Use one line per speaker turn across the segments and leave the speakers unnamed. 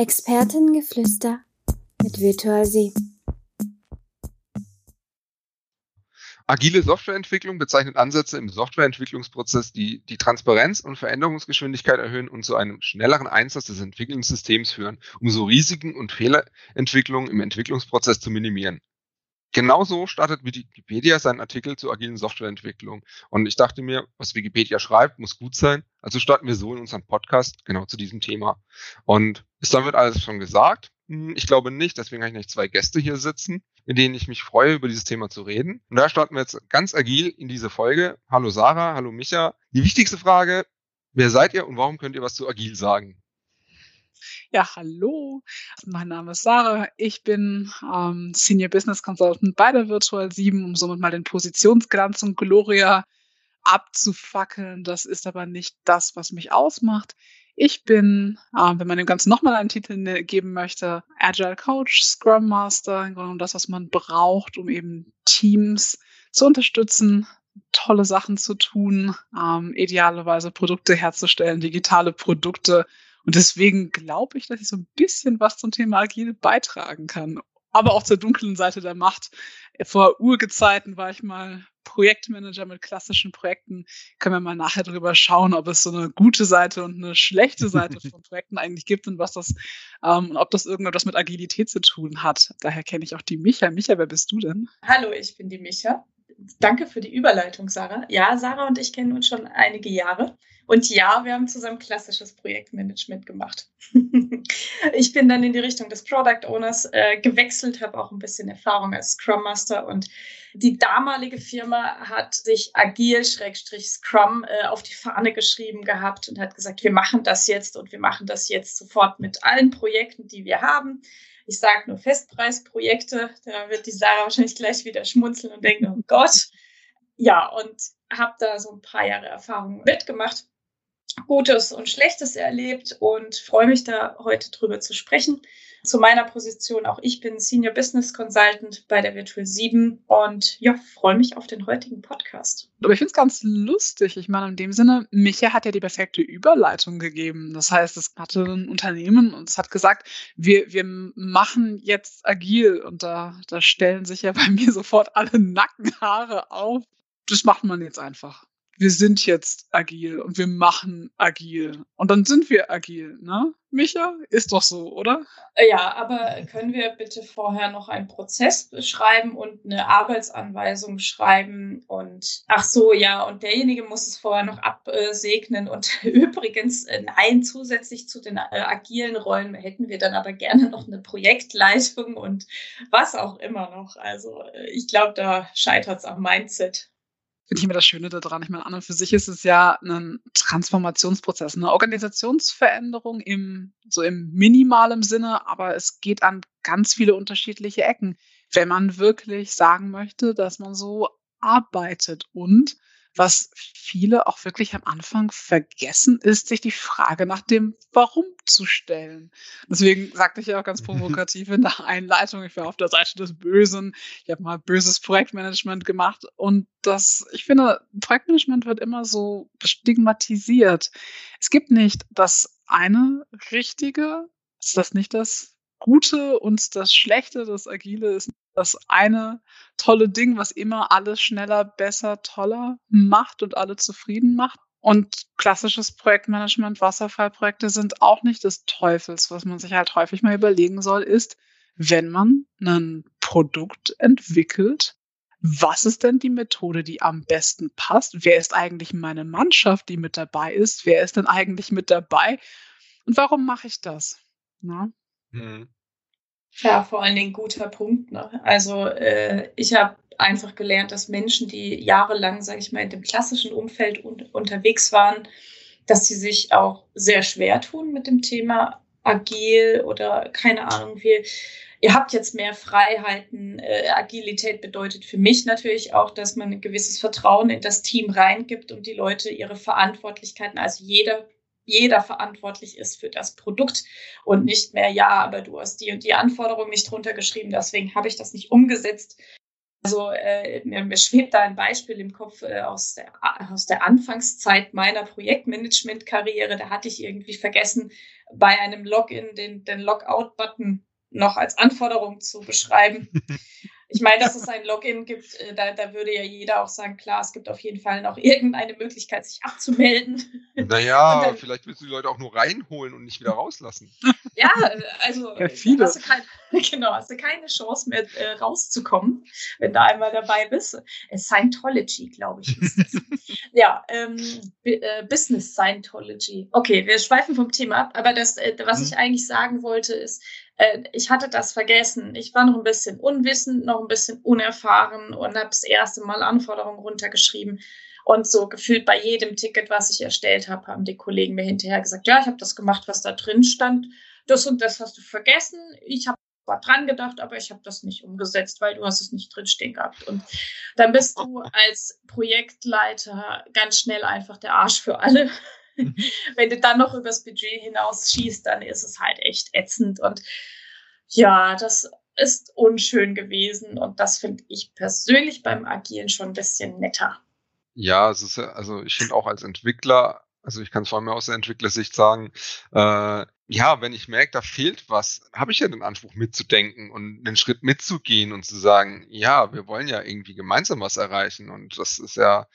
Expertengeflüster mit Virtual Sie.
Agile Softwareentwicklung bezeichnet Ansätze im Softwareentwicklungsprozess, die die Transparenz und Veränderungsgeschwindigkeit erhöhen und zu einem schnelleren Einsatz des Entwicklungssystems führen, um so Risiken und Fehlerentwicklungen im Entwicklungsprozess zu minimieren. Genauso startet Wikipedia seinen Artikel zur agilen Softwareentwicklung. Und ich dachte mir, was Wikipedia schreibt, muss gut sein. Also starten wir so in unserem Podcast genau zu diesem Thema. Und ist damit alles schon gesagt? Hm, ich glaube nicht, deswegen habe ich nicht zwei Gäste hier sitzen, mit denen ich mich freue, über dieses Thema zu reden. Und da starten wir jetzt ganz agil in diese Folge. Hallo Sarah, hallo Micha. Die wichtigste Frage, wer seid ihr und warum könnt ihr was zu agil sagen?
Ja, hallo. Mein Name ist Sarah. Ich bin ähm, Senior Business Consultant bei der Virtual 7, um somit mal den Positionsglanz und Gloria abzufackeln. Das ist aber nicht das, was mich ausmacht. Ich bin, äh, wenn man dem Ganzen nochmal einen Titel ne, geben möchte, Agile Coach, Scrum Master, im Grunde das, was man braucht, um eben Teams zu unterstützen, tolle Sachen zu tun, ähm, idealerweise Produkte herzustellen, digitale Produkte und deswegen glaube ich, dass ich so ein bisschen was zum Thema Agil beitragen kann. Aber auch zur dunklen Seite der Macht. Vor Urgezeiten war ich mal Projektmanager mit klassischen Projekten. Können wir mal nachher drüber schauen, ob es so eine gute Seite und eine schlechte Seite von Projekten eigentlich gibt und was das, ähm, und ob das irgendetwas mit Agilität zu tun hat. Daher kenne ich auch die Micha. Micha, wer bist du denn?
Hallo, ich bin die Micha. Danke für die Überleitung, Sarah. Ja, Sarah und ich kennen uns schon einige Jahre. Und ja, wir haben zusammen klassisches Projektmanagement gemacht. ich bin dann in die Richtung des Product Owners äh, gewechselt, habe auch ein bisschen Erfahrung als Scrum Master und die damalige Firma hat sich agil-scrum äh, auf die Fahne geschrieben gehabt und hat gesagt, wir machen das jetzt und wir machen das jetzt sofort mit allen Projekten, die wir haben. Ich sage nur Festpreisprojekte, da wird die Sarah wahrscheinlich gleich wieder schmunzeln und denken, oh Gott. Ja, und habe da so ein paar Jahre Erfahrung mitgemacht Gutes und Schlechtes erlebt und freue mich da heute drüber zu sprechen. Zu meiner Position, auch ich bin Senior Business Consultant bei der Virtual 7 und ja, freue mich auf den heutigen Podcast.
Aber ich finde es ganz lustig. Ich meine, in dem Sinne, Micha hat ja die perfekte Überleitung gegeben. Das heißt, es hatte ein Unternehmen und es hat gesagt, wir, wir machen jetzt agil und da, da stellen sich ja bei mir sofort alle Nackenhaare auf. Das macht man jetzt einfach wir sind jetzt agil und wir machen agil. Und dann sind wir agil, ne? Micha? Ist doch so, oder?
Ja, aber können wir bitte vorher noch einen Prozess beschreiben und eine Arbeitsanweisung schreiben? Und ach so, ja, und derjenige muss es vorher noch absegnen. Und übrigens, äh, nein, zusätzlich zu den äh, agilen Rollen hätten wir dann aber gerne noch eine Projektleitung und was auch immer noch. Also äh, ich glaube, da scheitert es am Mindset
finde ich immer das Schöne daran. Ich meine, an und für sich ist es ja ein Transformationsprozess, eine Organisationsveränderung im, so im minimalen Sinne, aber es geht an ganz viele unterschiedliche Ecken, wenn man wirklich sagen möchte, dass man so arbeitet und was viele auch wirklich am Anfang vergessen, ist, sich die Frage nach dem Warum zu stellen. Deswegen sagte ich ja auch ganz provokativ in der Einleitung, ich war auf der Seite des Bösen. Ich habe mal böses Projektmanagement gemacht und das, ich finde, Projektmanagement wird immer so stigmatisiert. Es gibt nicht das eine richtige, ist das nicht das Gute und das Schlechte, das Agile ist das eine tolle Ding, was immer alles schneller, besser, toller macht und alle zufrieden macht. Und klassisches Projektmanagement, Wasserfallprojekte sind auch nicht des Teufels. Was man sich halt häufig mal überlegen soll, ist, wenn man ein Produkt entwickelt, was ist denn die Methode, die am besten passt? Wer ist eigentlich meine Mannschaft, die mit dabei ist? Wer ist denn eigentlich mit dabei? Und warum mache ich das? Na?
Ja, vor allen Dingen guter Punkt. Ne? Also äh, ich habe einfach gelernt, dass Menschen, die jahrelang, sage ich mal, in dem klassischen Umfeld un unterwegs waren, dass sie sich auch sehr schwer tun mit dem Thema agil oder keine Ahnung wie. Ihr habt jetzt mehr Freiheiten. Äh, Agilität bedeutet für mich natürlich auch, dass man ein gewisses Vertrauen in das Team reingibt und die Leute ihre Verantwortlichkeiten, also jeder jeder verantwortlich ist für das Produkt und nicht mehr, ja, aber du hast die und die Anforderungen nicht runtergeschrieben, deswegen habe ich das nicht umgesetzt. Also äh, mir, mir, schwebt da ein Beispiel im Kopf äh, aus, der, aus der Anfangszeit meiner Projektmanagement-Karriere. Da hatte ich irgendwie vergessen, bei einem Login den, den Logout-Button noch als Anforderung zu beschreiben. Ich meine, dass es ein Login gibt, äh, da, da würde ja jeder auch sagen, klar, es gibt auf jeden Fall noch irgendeine Möglichkeit, sich abzumelden.
Naja, dann, vielleicht willst du die Leute auch nur reinholen und nicht wieder rauslassen.
Ja, also ja, viele. Hast, du kein, genau, hast du keine Chance mehr äh, rauszukommen, wenn du einmal dabei bist. Äh, Scientology, glaube ich. Ist das. ja, ähm, äh, Business Scientology. Okay, wir schweifen vom Thema ab, aber das, äh, was hm. ich eigentlich sagen wollte, ist, äh, ich hatte das vergessen. Ich war noch ein bisschen unwissend, noch ein bisschen unerfahren und habe das erste Mal Anforderungen runtergeschrieben. Und so gefühlt bei jedem Ticket, was ich erstellt habe, haben die Kollegen mir hinterher gesagt, ja, ich habe das gemacht, was da drin stand. Das und das hast du vergessen. Ich habe zwar dran gedacht, aber ich habe das nicht umgesetzt, weil du hast es nicht drinstehen gehabt. Und dann bist du als Projektleiter ganz schnell einfach der Arsch für alle. Wenn du dann noch übers Budget hinaus schießt, dann ist es halt echt ätzend. Und ja, das ist unschön gewesen. Und das finde ich persönlich beim Agieren schon ein bisschen netter.
Ja, es ist, also ich finde auch als Entwickler, also ich kann es vor allem aus der Entwicklersicht sagen, äh, ja, wenn ich merke, da fehlt was, habe ich ja den Anspruch mitzudenken und den Schritt mitzugehen und zu sagen, ja, wir wollen ja irgendwie gemeinsam was erreichen. Und das ist ja,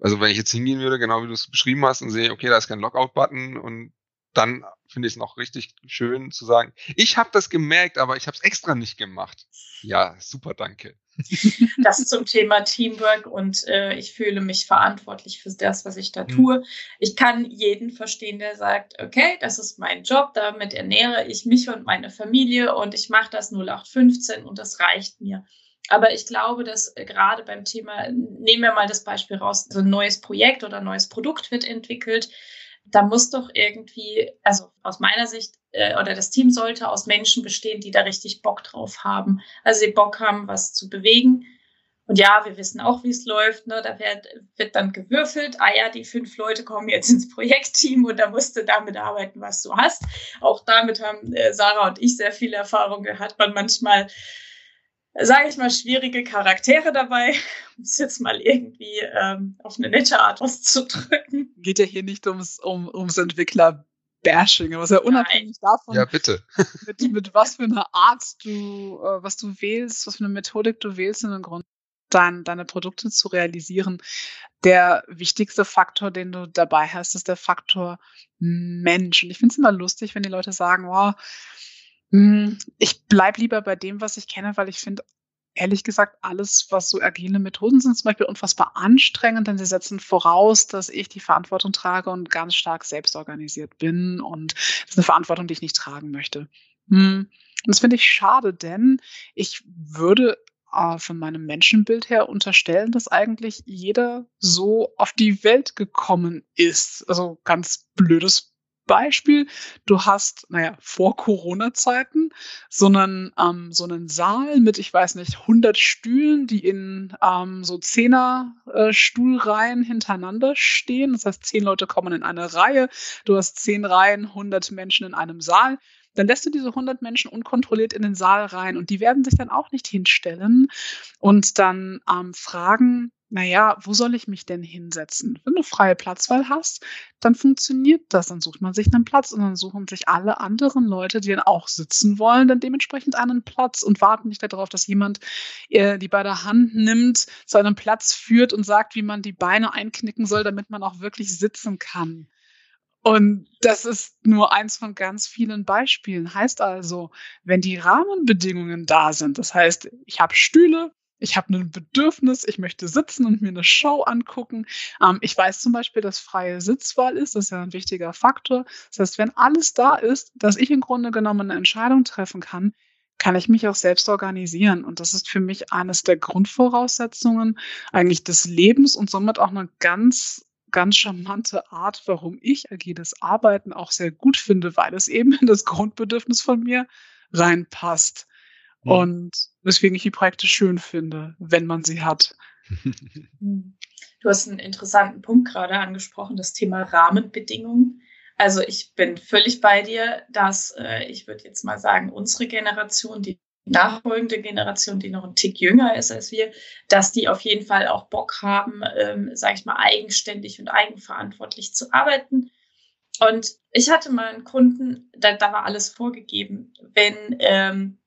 also wenn ich jetzt hingehen würde, genau wie du es beschrieben hast und sehe, okay, da ist kein Lockout-Button und dann finde ich es noch richtig schön zu sagen, ich habe das gemerkt, aber ich habe es extra nicht gemacht. Ja, super, danke.
Das zum Thema Teamwork und äh, ich fühle mich verantwortlich für das, was ich da mhm. tue. Ich kann jeden verstehen, der sagt, okay, das ist mein Job, damit ernähre ich mich und meine Familie und ich mache das 0815 und das reicht mir. Aber ich glaube, dass äh, gerade beim Thema, nehmen wir mal das Beispiel raus, so ein neues Projekt oder ein neues Produkt wird entwickelt. Da muss doch irgendwie, also aus meiner Sicht, äh, oder das Team sollte aus Menschen bestehen, die da richtig Bock drauf haben. Also die Bock haben, was zu bewegen. Und ja, wir wissen auch, wie es läuft. Ne? Da wird, wird dann gewürfelt. Ah ja, die fünf Leute kommen jetzt ins Projektteam und da musst du damit arbeiten, was du hast. Auch damit haben äh, Sarah und ich sehr viel Erfahrung. Da hat man manchmal sage ich mal, schwierige Charaktere dabei, um es jetzt mal irgendwie ähm, auf eine nette Art auszudrücken.
Geht ja hier nicht ums, um, ums Entwickler-Bashing, aber sehr unabhängig Nein. davon,
ja, bitte.
mit, mit was für einer Art du, äh, was du wählst, was für eine Methodik du wählst in den Grund, dein, deine Produkte zu realisieren. Der wichtigste Faktor, den du dabei hast, ist der Faktor Mensch. Und ich finde es immer lustig, wenn die Leute sagen, wow, ich bleibe lieber bei dem, was ich kenne, weil ich finde, ehrlich gesagt, alles, was so agile Methoden sind, zum Beispiel unfassbar anstrengend, denn sie setzen voraus, dass ich die Verantwortung trage und ganz stark selbst organisiert bin. Und das ist eine Verantwortung, die ich nicht tragen möchte. Hm, und das finde ich schade, denn ich würde äh, von meinem Menschenbild her unterstellen, dass eigentlich jeder so auf die Welt gekommen ist. Also ganz blödes Beispiel, du hast, naja, vor Corona-Zeiten so einen, ähm, so einen Saal mit, ich weiß nicht, 100 Stühlen, die in ähm, so Zehner-Stuhlreihen äh, hintereinander stehen. Das heißt, zehn Leute kommen in eine Reihe. Du hast zehn Reihen, 100 Menschen in einem Saal dann lässt du diese 100 Menschen unkontrolliert in den Saal rein und die werden sich dann auch nicht hinstellen und dann ähm, fragen, naja, wo soll ich mich denn hinsetzen? Wenn du freie Platzwahl hast, dann funktioniert das. Dann sucht man sich einen Platz und dann suchen sich alle anderen Leute, die dann auch sitzen wollen, dann dementsprechend einen Platz und warten nicht darauf, dass jemand äh, die bei der Hand nimmt, zu einem Platz führt und sagt, wie man die Beine einknicken soll, damit man auch wirklich sitzen kann. Und das ist nur eins von ganz vielen Beispielen. Heißt also, wenn die Rahmenbedingungen da sind, das heißt, ich habe Stühle, ich habe ein Bedürfnis, ich möchte sitzen und mir eine Show angucken. Ähm, ich weiß zum Beispiel, dass freie Sitzwahl ist, das ist ja ein wichtiger Faktor. Das heißt, wenn alles da ist, dass ich im Grunde genommen eine Entscheidung treffen kann, kann ich mich auch selbst organisieren. Und das ist für mich eines der Grundvoraussetzungen eigentlich des Lebens und somit auch eine ganz ganz charmante Art, warum ich agiles Arbeiten auch sehr gut finde, weil es eben in das Grundbedürfnis von mir reinpasst. Mhm. Und weswegen ich die Projekte schön finde, wenn man sie hat.
Du hast einen interessanten Punkt gerade angesprochen, das Thema Rahmenbedingungen. Also ich bin völlig bei dir, dass äh, ich würde jetzt mal sagen, unsere Generation, die nachfolgende Generation, die noch ein Tick jünger ist als wir, dass die auf jeden Fall auch Bock haben, ähm, sage ich mal, eigenständig und eigenverantwortlich zu arbeiten. Und ich hatte mal einen Kunden, da, da war alles vorgegeben. Wenn, ähm,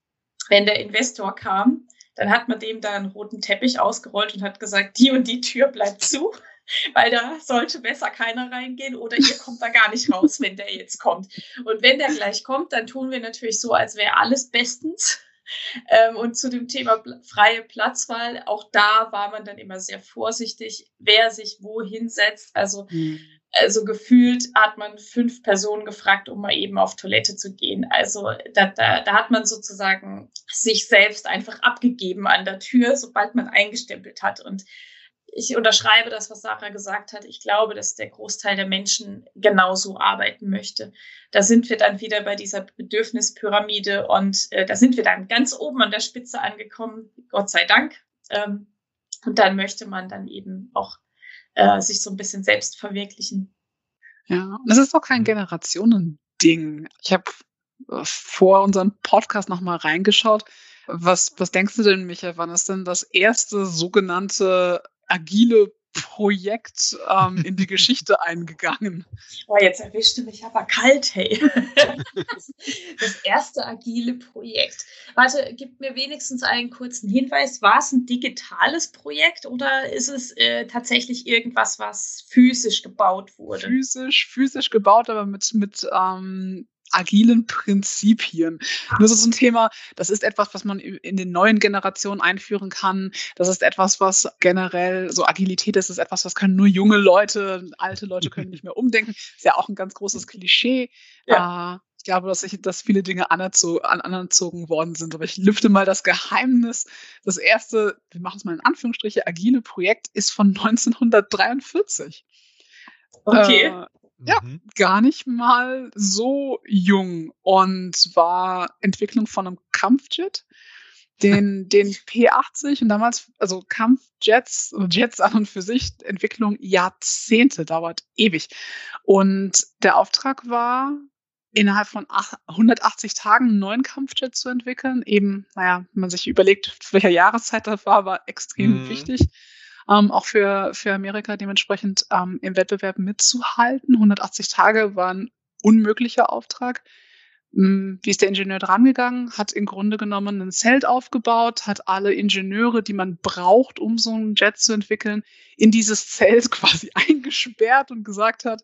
wenn der Investor kam, dann hat man dem da einen roten Teppich ausgerollt und hat gesagt, die und die Tür bleibt zu, weil da sollte besser keiner reingehen oder ihr kommt da gar nicht raus, wenn der jetzt kommt. Und wenn der gleich kommt, dann tun wir natürlich so, als wäre alles bestens. Ähm, und zu dem Thema freie Platzwahl, auch da war man dann immer sehr vorsichtig, wer sich wo hinsetzt. Also mhm also gefühlt hat man fünf Personen gefragt, um mal eben auf Toilette zu gehen. Also da, da, da hat man sozusagen sich selbst einfach abgegeben an der Tür, sobald man eingestempelt hat. Und ich unterschreibe das, was Sarah gesagt hat. Ich glaube, dass der Großteil der Menschen genauso arbeiten möchte. Da sind wir dann wieder bei dieser Bedürfnispyramide und äh, da sind wir dann ganz oben an der Spitze angekommen, Gott sei Dank. Ähm, und dann möchte man dann eben auch äh, sich so ein bisschen selbst verwirklichen.
Ja, das ist auch kein Generationending. Ich habe äh, vor unserem Podcast nochmal reingeschaut. Was, was denkst du denn, Michael, wann ist denn das erste sogenannte agile Projekt ähm, in die Geschichte eingegangen.
Oh, jetzt erwischte mich aber kalt, hey. das erste agile Projekt. Warte, gib mir wenigstens einen kurzen Hinweis. War es ein digitales Projekt oder ist es äh, tatsächlich irgendwas, was physisch gebaut wurde?
Physisch, physisch gebaut, aber mit, mit ähm, agilen Prinzipien. Nur das ist ein Thema, das ist etwas, was man in den neuen Generationen einführen kann. Das ist etwas, was generell, so Agilität ist, ist etwas, was können nur junge Leute, alte Leute können nicht mehr umdenken. Ist ja auch ein ganz großes Klischee. Ja. Äh, ich glaube, dass, ich, dass viele Dinge anerzo an, anerzogen worden sind. Aber ich lüfte mal das Geheimnis. Das erste, wir machen es mal in Anführungsstriche, agile Projekt ist von 1943.
Okay. Äh,
ja, mhm. gar nicht mal so jung und war Entwicklung von einem Kampfjet, den, den P80 und damals, also Kampfjets, Jets an und für sich, Entwicklung Jahrzehnte, dauert ewig. Und der Auftrag war, innerhalb von 180 Tagen einen neuen Kampfjet zu entwickeln. Eben, naja, wenn man sich überlegt, zu welcher Jahreszeit das war, war extrem mhm. wichtig ähm, auch für, für Amerika dementsprechend ähm, im Wettbewerb mitzuhalten. 180 Tage war ein unmöglicher Auftrag. Hm, wie ist der Ingenieur drangegangen? Hat im Grunde genommen ein Zelt aufgebaut, hat alle Ingenieure, die man braucht, um so einen Jet zu entwickeln, in dieses Zelt quasi eingesperrt und gesagt hat,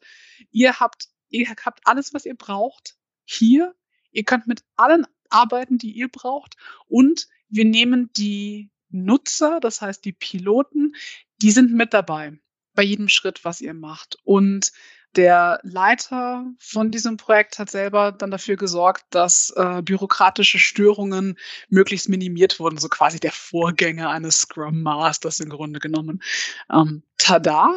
ihr habt, ihr habt alles, was ihr braucht, hier. Ihr könnt mit allen arbeiten, die ihr braucht. Und wir nehmen die Nutzer, das heißt die Piloten, die sind mit dabei bei jedem Schritt, was ihr macht. Und der Leiter von diesem Projekt hat selber dann dafür gesorgt, dass äh, bürokratische Störungen möglichst minimiert wurden, so quasi der Vorgänger eines Scrum Masters im Grunde genommen. Ähm, tada!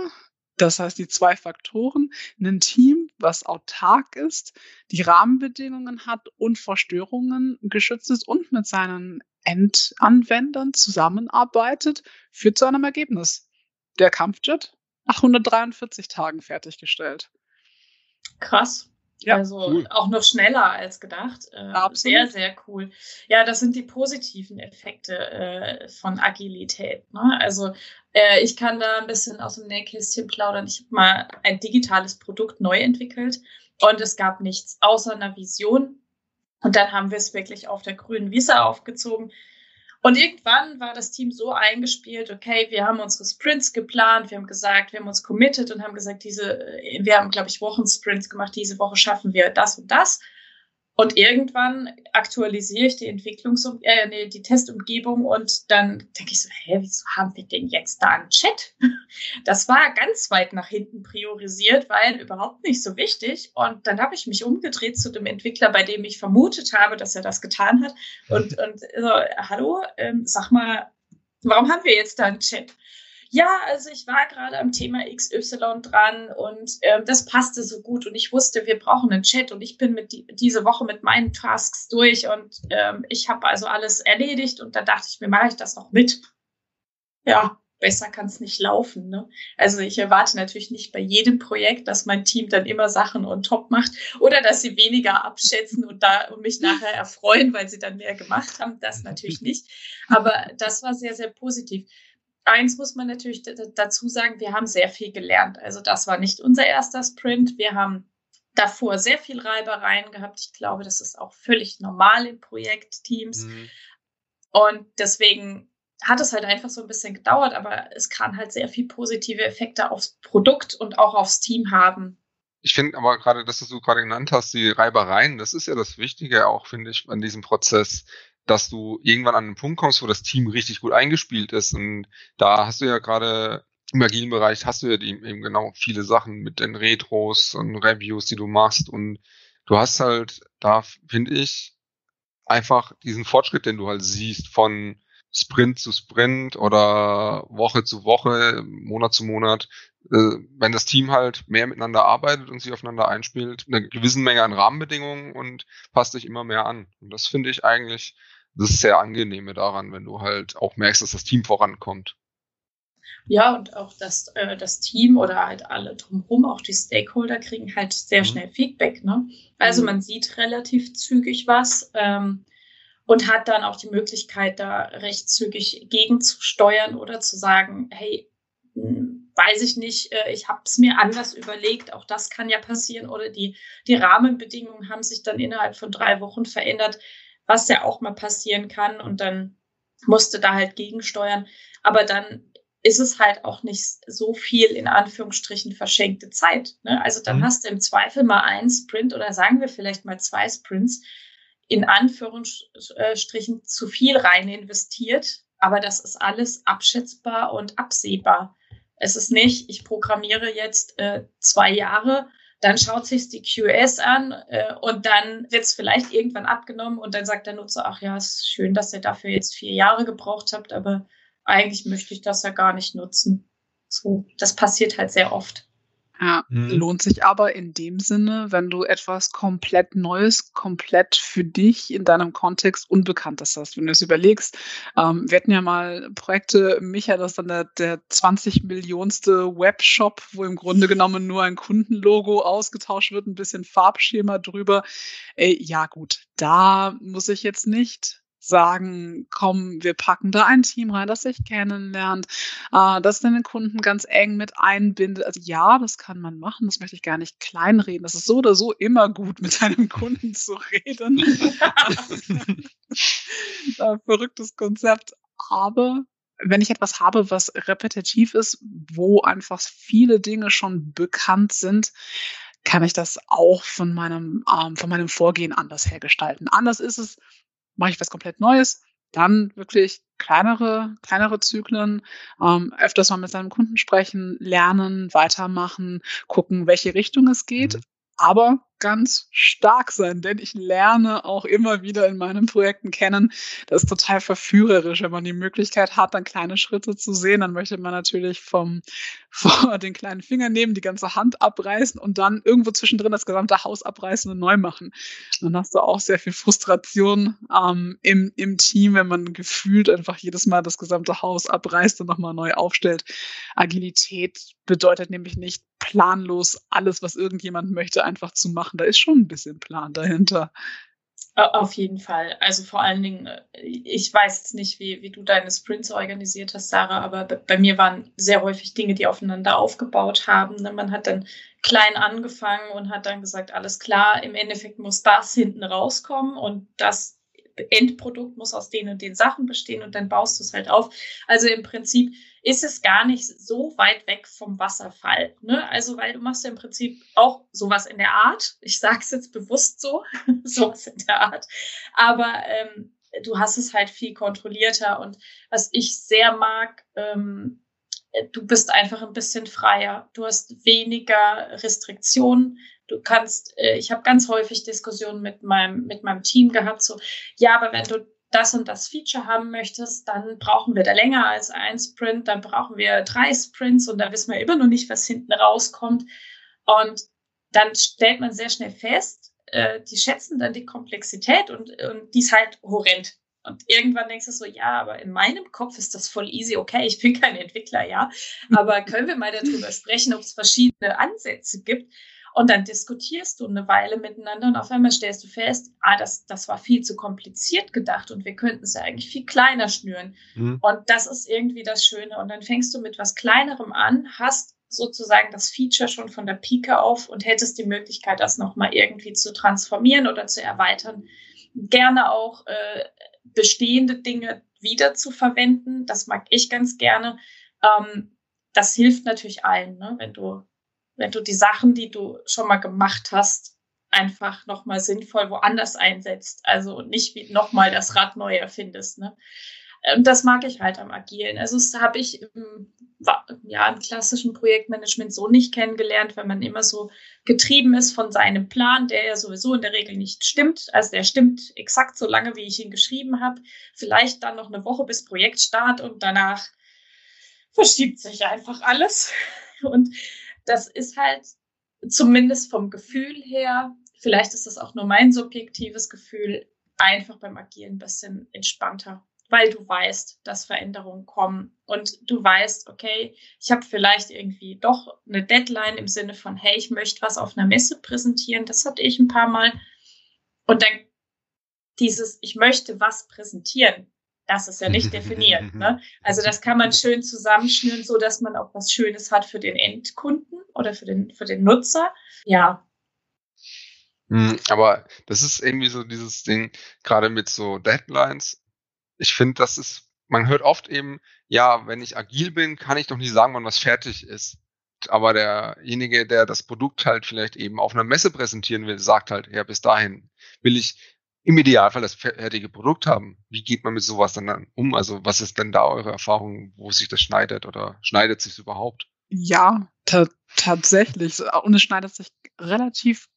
Das heißt, die zwei Faktoren, ein Team, was autark ist, die Rahmenbedingungen hat und vor Störungen geschützt ist und mit seinen Endanwendern zusammenarbeitet, führt zu einem Ergebnis. Der Kampfjet nach 143 Tagen fertiggestellt.
Krass. Ja, also cool. auch noch schneller als gedacht. Äh, sehr, sehr cool. Ja, das sind die positiven Effekte äh, von Agilität. Ne? Also äh, ich kann da ein bisschen aus dem Nähkästchen plaudern. Ich habe mal ein digitales Produkt neu entwickelt und es gab nichts außer einer Vision, und dann haben wir es wirklich auf der grünen Wiese aufgezogen. Und irgendwann war das Team so eingespielt, okay, wir haben unsere Sprints geplant, wir haben gesagt, wir haben uns committed und haben gesagt, diese, wir haben, glaube ich, Wochensprints gemacht, diese Woche schaffen wir das und das. Und irgendwann aktualisiere ich die Entwicklungs äh, nee, die Testumgebung und dann denke ich so, hä, wieso haben wir denn jetzt da einen Chat? Das war ganz weit nach hinten priorisiert, weil überhaupt nicht so wichtig. Und dann habe ich mich umgedreht zu dem Entwickler, bei dem ich vermutet habe, dass er das getan hat. Und, und so, hallo, ähm, sag mal, warum haben wir jetzt da einen Chat? Ja, also ich war gerade am Thema XY dran und ähm, das passte so gut und ich wusste, wir brauchen einen Chat und ich bin mit die, diese Woche mit meinen Tasks durch und ähm, ich habe also alles erledigt und da dachte ich mir, mache ich das noch mit. Ja, besser kann es nicht laufen. Ne? Also ich erwarte natürlich nicht bei jedem Projekt, dass mein Team dann immer Sachen on top macht oder dass sie weniger abschätzen und da und mich nachher erfreuen, weil sie dann mehr gemacht haben. Das natürlich nicht. Aber das war sehr, sehr positiv. Eins muss man natürlich dazu sagen, wir haben sehr viel gelernt. Also das war nicht unser erster Sprint. Wir haben davor sehr viel Reibereien gehabt. Ich glaube, das ist auch völlig normal in Projektteams. Mhm. Und deswegen hat es halt einfach so ein bisschen gedauert, aber es kann halt sehr viel positive Effekte aufs Produkt und auch aufs Team haben.
Ich finde aber gerade, dass du gerade genannt hast, die Reibereien, das ist ja das Wichtige auch, finde ich, an diesem Prozess, dass du irgendwann an einen Punkt kommst, wo das Team richtig gut eingespielt ist. Und da hast du ja gerade im agilen Bereich hast du ja eben genau viele Sachen mit den Retros und Reviews, die du machst. Und du hast halt da, finde ich, einfach diesen Fortschritt, den du halt siehst von Sprint zu Sprint oder Woche zu Woche, Monat zu Monat, äh, wenn das Team halt mehr miteinander arbeitet und sich aufeinander einspielt, eine gewisse Menge an Rahmenbedingungen und passt sich immer mehr an. Und das finde ich eigentlich, das ist sehr angenehme daran, wenn du halt auch merkst, dass das Team vorankommt.
Ja, und auch das, äh, das Team oder halt alle drumherum, auch die Stakeholder kriegen halt sehr mhm. schnell Feedback. Ne? Also mhm. man sieht relativ zügig was. Ähm, und hat dann auch die Möglichkeit, da recht zügig gegenzusteuern oder zu sagen, hey, hm, weiß ich nicht, äh, ich habe es mir anders überlegt, auch das kann ja passieren oder die, die Rahmenbedingungen haben sich dann innerhalb von drei Wochen verändert, was ja auch mal passieren kann und dann musste da halt gegensteuern. Aber dann ist es halt auch nicht so viel in Anführungsstrichen verschenkte Zeit. Ne? Also dann mhm. hast du im Zweifel mal einen Sprint oder sagen wir vielleicht mal zwei Sprints, in Anführungsstrichen zu viel rein investiert, aber das ist alles abschätzbar und absehbar. Es ist nicht, ich programmiere jetzt äh, zwei Jahre, dann schaut sich die QS an äh, und dann wird es vielleicht irgendwann abgenommen und dann sagt der Nutzer, ach ja, ist schön, dass ihr dafür jetzt vier Jahre gebraucht habt, aber eigentlich möchte ich das ja gar nicht nutzen. So, das passiert halt sehr oft.
Ja, mhm. lohnt sich aber in dem Sinne, wenn du etwas komplett Neues, komplett für dich in deinem Kontext Unbekanntes hast. Wenn du es überlegst, ähm, wir hatten ja mal Projekte, Micha, das ist dann der, der 20 Millionste Webshop, wo im Grunde genommen nur ein Kundenlogo ausgetauscht wird, ein bisschen Farbschema drüber. Ey, ja gut, da muss ich jetzt nicht sagen, komm, wir packen da ein Team rein, das sich kennenlernt, äh, das den Kunden ganz eng mit einbindet. Also ja, das kann man machen, das möchte ich gar nicht kleinreden. Das ist so oder so immer gut, mit einem Kunden zu reden. äh, verrücktes Konzept. Aber wenn ich etwas habe, was repetitiv ist, wo einfach viele Dinge schon bekannt sind, kann ich das auch von meinem, ähm, von meinem Vorgehen anders hergestalten. Anders ist es, mache ich was komplett Neues, dann wirklich kleinere, kleinere Zyklen, ähm, öfters mal mit seinem Kunden sprechen, lernen, weitermachen, gucken, welche Richtung es geht. Mhm aber ganz stark sein, denn ich lerne auch immer wieder in meinen Projekten kennen. Das ist total verführerisch, wenn man die Möglichkeit hat, dann kleine Schritte zu sehen. Dann möchte man natürlich vom, vor den kleinen Finger nehmen, die ganze Hand abreißen und dann irgendwo zwischendrin das gesamte Haus abreißen und neu machen. Dann hast du auch sehr viel Frustration ähm, im, im Team, wenn man gefühlt einfach jedes Mal das gesamte Haus abreißt und nochmal neu aufstellt. Agilität bedeutet nämlich nicht planlos alles, was irgendjemand möchte, einfach zu machen. Da ist schon ein bisschen Plan dahinter.
Auf jeden Fall. Also vor allen Dingen, äh, ich weiß jetzt nicht, wie, wie du deine Sprints organisiert hast, Sarah, aber bei mir waren sehr häufig Dinge, die aufeinander aufgebaut haben. Ne, man hat dann klein angefangen und hat dann gesagt, alles klar, im Endeffekt muss das hinten rauskommen und das Endprodukt muss aus den und den Sachen bestehen und dann baust du es halt auf. Also im Prinzip ist es gar nicht so weit weg vom Wasserfall. Ne? Also, weil du machst ja im Prinzip auch sowas in der Art. Ich sage es jetzt bewusst so, sowas in der Art. Aber ähm, du hast es halt viel kontrollierter. Und was ich sehr mag, ähm, du bist einfach ein bisschen freier. Du hast weniger Restriktionen. Du kannst, äh, ich habe ganz häufig Diskussionen mit meinem, mit meinem Team gehabt, so, ja, aber wenn du das und das Feature haben möchtest, dann brauchen wir da länger als ein Sprint, dann brauchen wir drei Sprints und da wissen wir immer noch nicht, was hinten rauskommt. Und dann stellt man sehr schnell fest, äh, die schätzen dann die Komplexität und, und die ist halt horrend. Und irgendwann denkst du so, ja, aber in meinem Kopf ist das voll easy. Okay, ich bin kein Entwickler, ja. Aber können wir mal darüber sprechen, ob es verschiedene Ansätze gibt? Und dann diskutierst du eine Weile miteinander und auf einmal stellst du fest, ah, das, das war viel zu kompliziert gedacht und wir könnten es ja eigentlich viel kleiner schnüren. Mhm. Und das ist irgendwie das Schöne. Und dann fängst du mit was Kleinerem an, hast sozusagen das Feature schon von der Pike auf und hättest die Möglichkeit, das nochmal irgendwie zu transformieren oder zu erweitern. Gerne auch äh, bestehende Dinge wieder zu verwenden. Das mag ich ganz gerne. Ähm, das hilft natürlich allen, ne? wenn du wenn du die Sachen, die du schon mal gemacht hast, einfach nochmal sinnvoll woanders einsetzt. Also nicht nochmal das Rad neu erfindest. Ne? Und das mag ich halt am Agilen. Also das habe ich im, ja, im klassischen Projektmanagement so nicht kennengelernt, weil man immer so getrieben ist von seinem Plan, der ja sowieso in der Regel nicht stimmt. Also der stimmt exakt so lange, wie ich ihn geschrieben habe. Vielleicht dann noch eine Woche bis Projektstart und danach verschiebt sich einfach alles. Und das ist halt zumindest vom Gefühl her, vielleicht ist das auch nur mein subjektives Gefühl, einfach beim Agieren ein bisschen entspannter, weil du weißt, dass Veränderungen kommen und du weißt, okay, ich habe vielleicht irgendwie doch eine Deadline im Sinne von, hey, ich möchte was auf einer Messe präsentieren, das hatte ich ein paar Mal. Und dann dieses, ich möchte was präsentieren, das ist ja nicht definiert. Ne? Also das kann man schön zusammenschnüren, so dass man auch was Schönes hat für den Endkunden oder für den, für den Nutzer. Ja.
Hm, aber das ist irgendwie so dieses Ding, gerade mit so Deadlines. Ich finde, das ist, man hört oft eben, ja, wenn ich agil bin, kann ich doch nicht sagen, wann was fertig ist. Aber derjenige, der das Produkt halt vielleicht eben auf einer Messe präsentieren will, sagt halt, ja, bis dahin will ich im Idealfall das fertige Produkt haben. Wie geht man mit sowas dann um? Also was ist denn da eure Erfahrung, wo sich das schneidet oder schneidet sich überhaupt?
Ja, ta tatsächlich. Und es schneidet sich relativ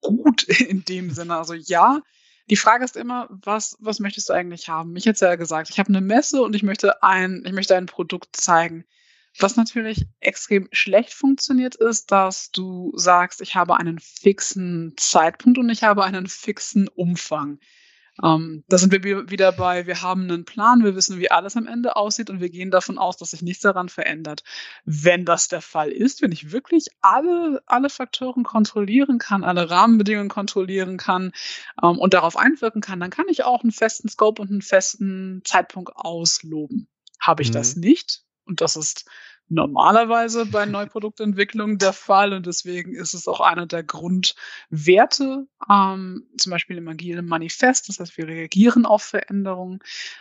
gut in dem Sinne. Also ja, die Frage ist immer, was, was möchtest du eigentlich haben? Ich hätte ja gesagt, ich habe eine Messe und ich möchte ein, ich möchte ein Produkt zeigen. Was natürlich extrem schlecht funktioniert, ist, dass du sagst, ich habe einen fixen Zeitpunkt und ich habe einen fixen Umfang. Ähm, da sind wir wieder bei, wir haben einen Plan, wir wissen, wie alles am Ende aussieht und wir gehen davon aus, dass sich nichts daran verändert. Wenn das der Fall ist, wenn ich wirklich alle, alle Faktoren kontrollieren kann, alle Rahmenbedingungen kontrollieren kann ähm, und darauf einwirken kann, dann kann ich auch einen festen Scope und einen festen Zeitpunkt ausloben. Habe ich mhm. das nicht, und das ist normalerweise bei Neuproduktentwicklung der Fall und deswegen ist es auch einer der Grundwerte, ähm, zum Beispiel im agilen Manifest. Das heißt, wir reagieren auf Veränderungen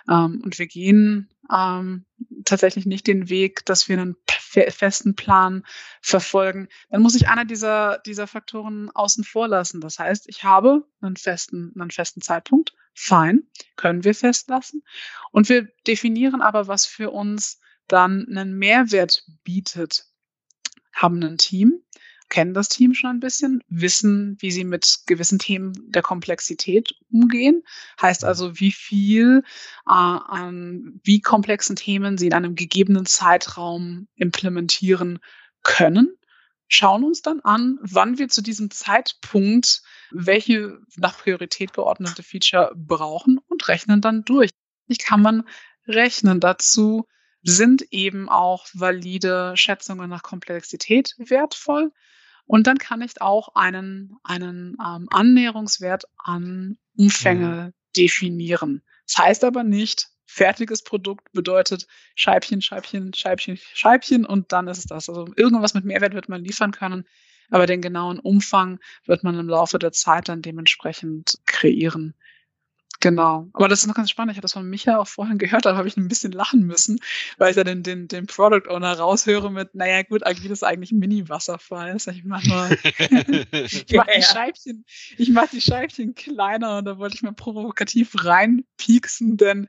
ähm, und wir gehen ähm, tatsächlich nicht den Weg, dass wir einen festen Plan verfolgen. Dann muss ich einer dieser, dieser Faktoren außen vor lassen. Das heißt, ich habe einen festen, einen festen Zeitpunkt. Fein, können wir festlassen. Und wir definieren aber, was für uns dann einen Mehrwert bietet, haben ein Team, kennen das Team schon ein bisschen, wissen, wie sie mit gewissen Themen der Komplexität umgehen. Heißt also, wie viel äh, an wie komplexen Themen sie in einem gegebenen Zeitraum implementieren können. Schauen uns dann an, wann wir zu diesem Zeitpunkt welche nach Priorität geordnete Feature brauchen und rechnen dann durch. Ich kann man rechnen dazu sind eben auch valide Schätzungen nach Komplexität wertvoll. Und dann kann ich auch einen, einen ähm, Annäherungswert an Umfänge mhm. definieren. Das heißt aber nicht, fertiges Produkt bedeutet Scheibchen, Scheibchen, Scheibchen, Scheibchen und dann ist es das. Also irgendwas mit Mehrwert wird man liefern können, aber den genauen Umfang wird man im Laufe der Zeit dann dementsprechend kreieren. Genau. Aber das ist noch ganz spannend. Ich hatte das von Micha auch vorhin gehört, da habe ich ein bisschen lachen müssen, weil ich da den, den, den Product Owner raushöre mit, naja gut, agil ist eigentlich ein Mini-Wasserfall. Ich mache nur, ich mache die Scheibchen, ich mache die Scheibchen kleiner und da wollte ich mal provokativ reinpieksen, denn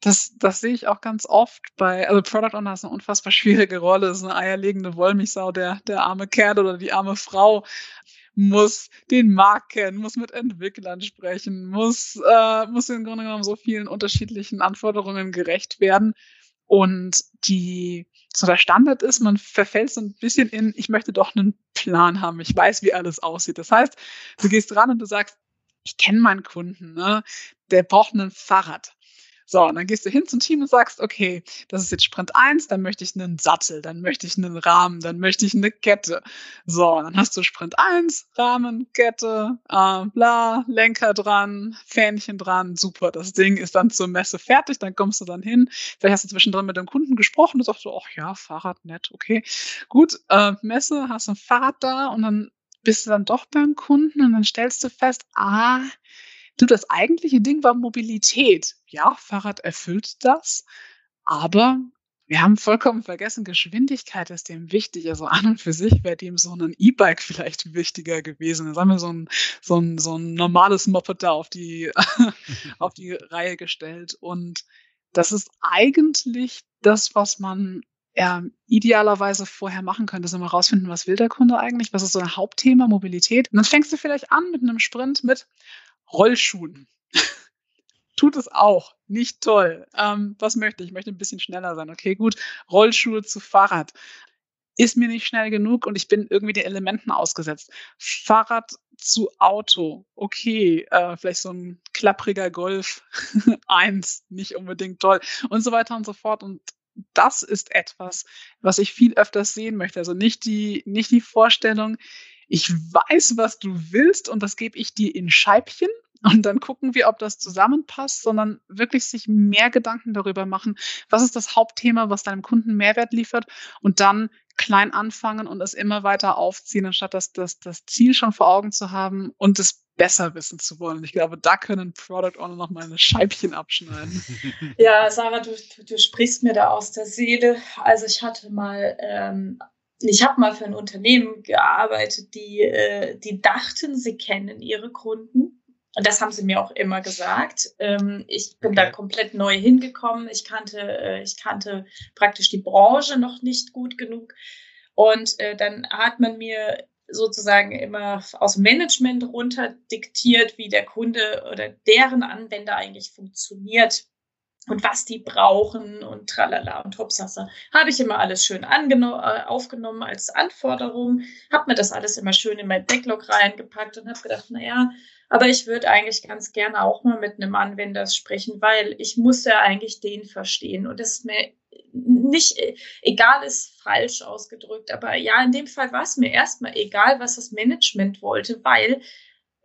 das, das sehe ich auch ganz oft bei, also Product Owner ist eine unfassbar schwierige Rolle, ist eine eierlegende Wollmilchsau, der, der arme Kerl oder die arme Frau muss den Markt kennen, muss mit Entwicklern sprechen, muss, äh, muss im Grunde genommen so vielen unterschiedlichen Anforderungen gerecht werden. Und die, so der Standard ist, man verfällt so ein bisschen in, ich möchte doch einen Plan haben, ich weiß, wie alles aussieht. Das heißt, du gehst ran und du sagst, ich kenne meinen Kunden, ne? der braucht ein Fahrrad. So, und dann gehst du hin zum Team und sagst, okay, das ist jetzt Sprint 1, dann möchte ich einen Sattel, dann möchte ich einen Rahmen, dann möchte ich eine Kette. So, und dann hast du Sprint 1, Rahmen, Kette, äh, bla, Lenker dran, Fähnchen dran, super. Das Ding ist dann zur Messe fertig, dann kommst du dann hin. Vielleicht hast du zwischendrin mit dem Kunden gesprochen, du sagst so, ach ja, Fahrrad, nett, okay. Gut, äh, Messe, hast ein Fahrrad da und dann bist du dann doch beim Kunden und dann stellst du fest, ah, Du, das eigentliche Ding war Mobilität. Ja, Fahrrad erfüllt das, aber wir haben vollkommen vergessen, Geschwindigkeit ist dem wichtig. Also an und für sich wäre dem so ein E-Bike vielleicht wichtiger gewesen. Dann haben wir so ein, so ein, so ein normales Moped da auf die, auf die Reihe gestellt. Und das ist eigentlich das, was man ja, idealerweise vorher machen könnte, ist immer rausfinden, was will der Kunde eigentlich, was ist so ein Hauptthema, Mobilität. Und dann fängst du vielleicht an mit einem Sprint mit, Rollschuhen. Tut es auch. Nicht toll. Ähm, was möchte ich? Ich möchte ein bisschen schneller sein. Okay, gut. Rollschuhe zu Fahrrad. Ist mir nicht schnell genug und ich bin irgendwie den Elementen ausgesetzt. Fahrrad zu Auto. Okay, äh, vielleicht so ein klappriger Golf 1. Nicht unbedingt toll. Und so weiter und so fort. Und das ist etwas, was ich viel öfters sehen möchte. Also nicht die, nicht die Vorstellung, ich weiß, was du willst und das gebe ich dir in Scheibchen und dann gucken wir, ob das zusammenpasst, sondern wirklich sich mehr Gedanken darüber machen, was ist das Hauptthema, was deinem Kunden Mehrwert liefert und dann klein anfangen und es immer weiter aufziehen, anstatt das, das, das Ziel schon vor Augen zu haben und es besser wissen zu wollen. Ich glaube, da können Product Owner noch mal eine Scheibchen abschneiden.
Ja, Sarah, du, du, du sprichst mir da aus der Seele. Also ich hatte mal ähm, ich habe mal für ein Unternehmen gearbeitet, die, äh, die dachten, sie kennen ihre Kunden. Und das haben sie mir auch immer gesagt. Ähm, ich bin okay. da komplett neu hingekommen. Ich kannte, äh, ich kannte praktisch die Branche noch nicht gut genug. Und äh, dann hat man mir sozusagen immer aus Management runter diktiert, wie der Kunde oder deren Anwender eigentlich funktioniert und was die brauchen und tralala und hopsasa. Habe ich immer alles schön äh, aufgenommen als Anforderung, habe mir das alles immer schön in mein Backlog reingepackt und habe gedacht, naja, aber ich würde eigentlich ganz gerne auch mal mit einem Anwender sprechen, weil ich muss ja eigentlich den verstehen und es ist mir nicht egal ist falsch ausgedrückt, aber ja, in dem Fall war es mir erstmal egal, was das Management wollte, weil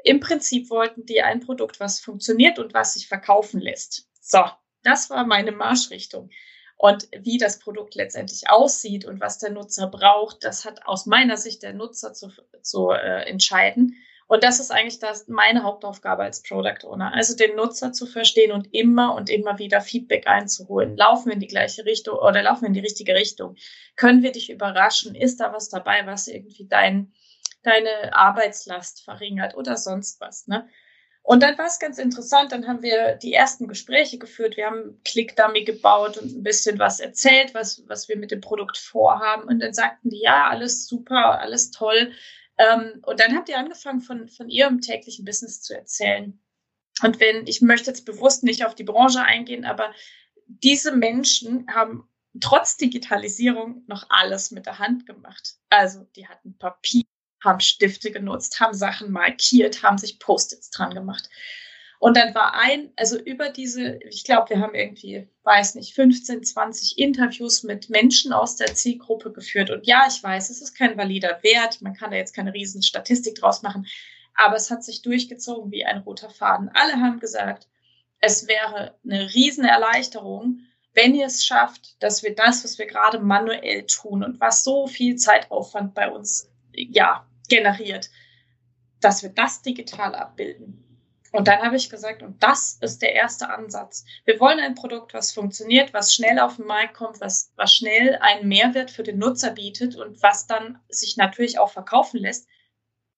im Prinzip wollten die ein Produkt, was funktioniert und was sich verkaufen lässt. So, das war meine Marschrichtung. Und wie das Produkt letztendlich aussieht und was der Nutzer braucht, das hat aus meiner Sicht der Nutzer zu, zu äh, entscheiden. Und das ist eigentlich das, meine Hauptaufgabe als Product Owner. Also den Nutzer zu verstehen und immer und immer wieder Feedback einzuholen. Laufen wir in die gleiche Richtung oder laufen wir in die richtige Richtung? Können wir dich überraschen? Ist da was dabei, was irgendwie dein, deine Arbeitslast verringert oder sonst was? Ne? Und dann war es ganz interessant, dann haben wir die ersten Gespräche geführt, wir haben Click-Dummy gebaut und ein bisschen was erzählt, was, was wir mit dem Produkt vorhaben. Und dann sagten die, ja, alles super, alles toll. Ähm, und dann habt ihr angefangen, von, von ihrem täglichen Business zu erzählen. Und wenn, ich möchte jetzt bewusst nicht auf die Branche eingehen, aber diese Menschen haben trotz Digitalisierung noch alles mit der Hand gemacht. Also die hatten Papier, haben Stifte genutzt, haben Sachen markiert, haben sich Post-its dran gemacht. Und dann war ein, also über diese, ich glaube, wir haben irgendwie, weiß nicht, 15, 20 Interviews mit Menschen aus der Zielgruppe geführt. Und ja, ich weiß, es ist kein valider Wert, man kann da jetzt keine riesen Statistik draus machen, aber es hat sich durchgezogen wie ein roter Faden. Alle haben gesagt, es wäre eine Riesenerleichterung, wenn ihr es schafft, dass wir das, was wir gerade manuell tun und was so viel Zeitaufwand bei uns ja generiert, dass wir das digital abbilden. Und dann habe ich gesagt, und das ist der erste Ansatz. Wir wollen ein Produkt, was funktioniert, was schnell auf den Markt kommt, was, was schnell einen Mehrwert für den Nutzer bietet und was dann sich natürlich auch verkaufen lässt.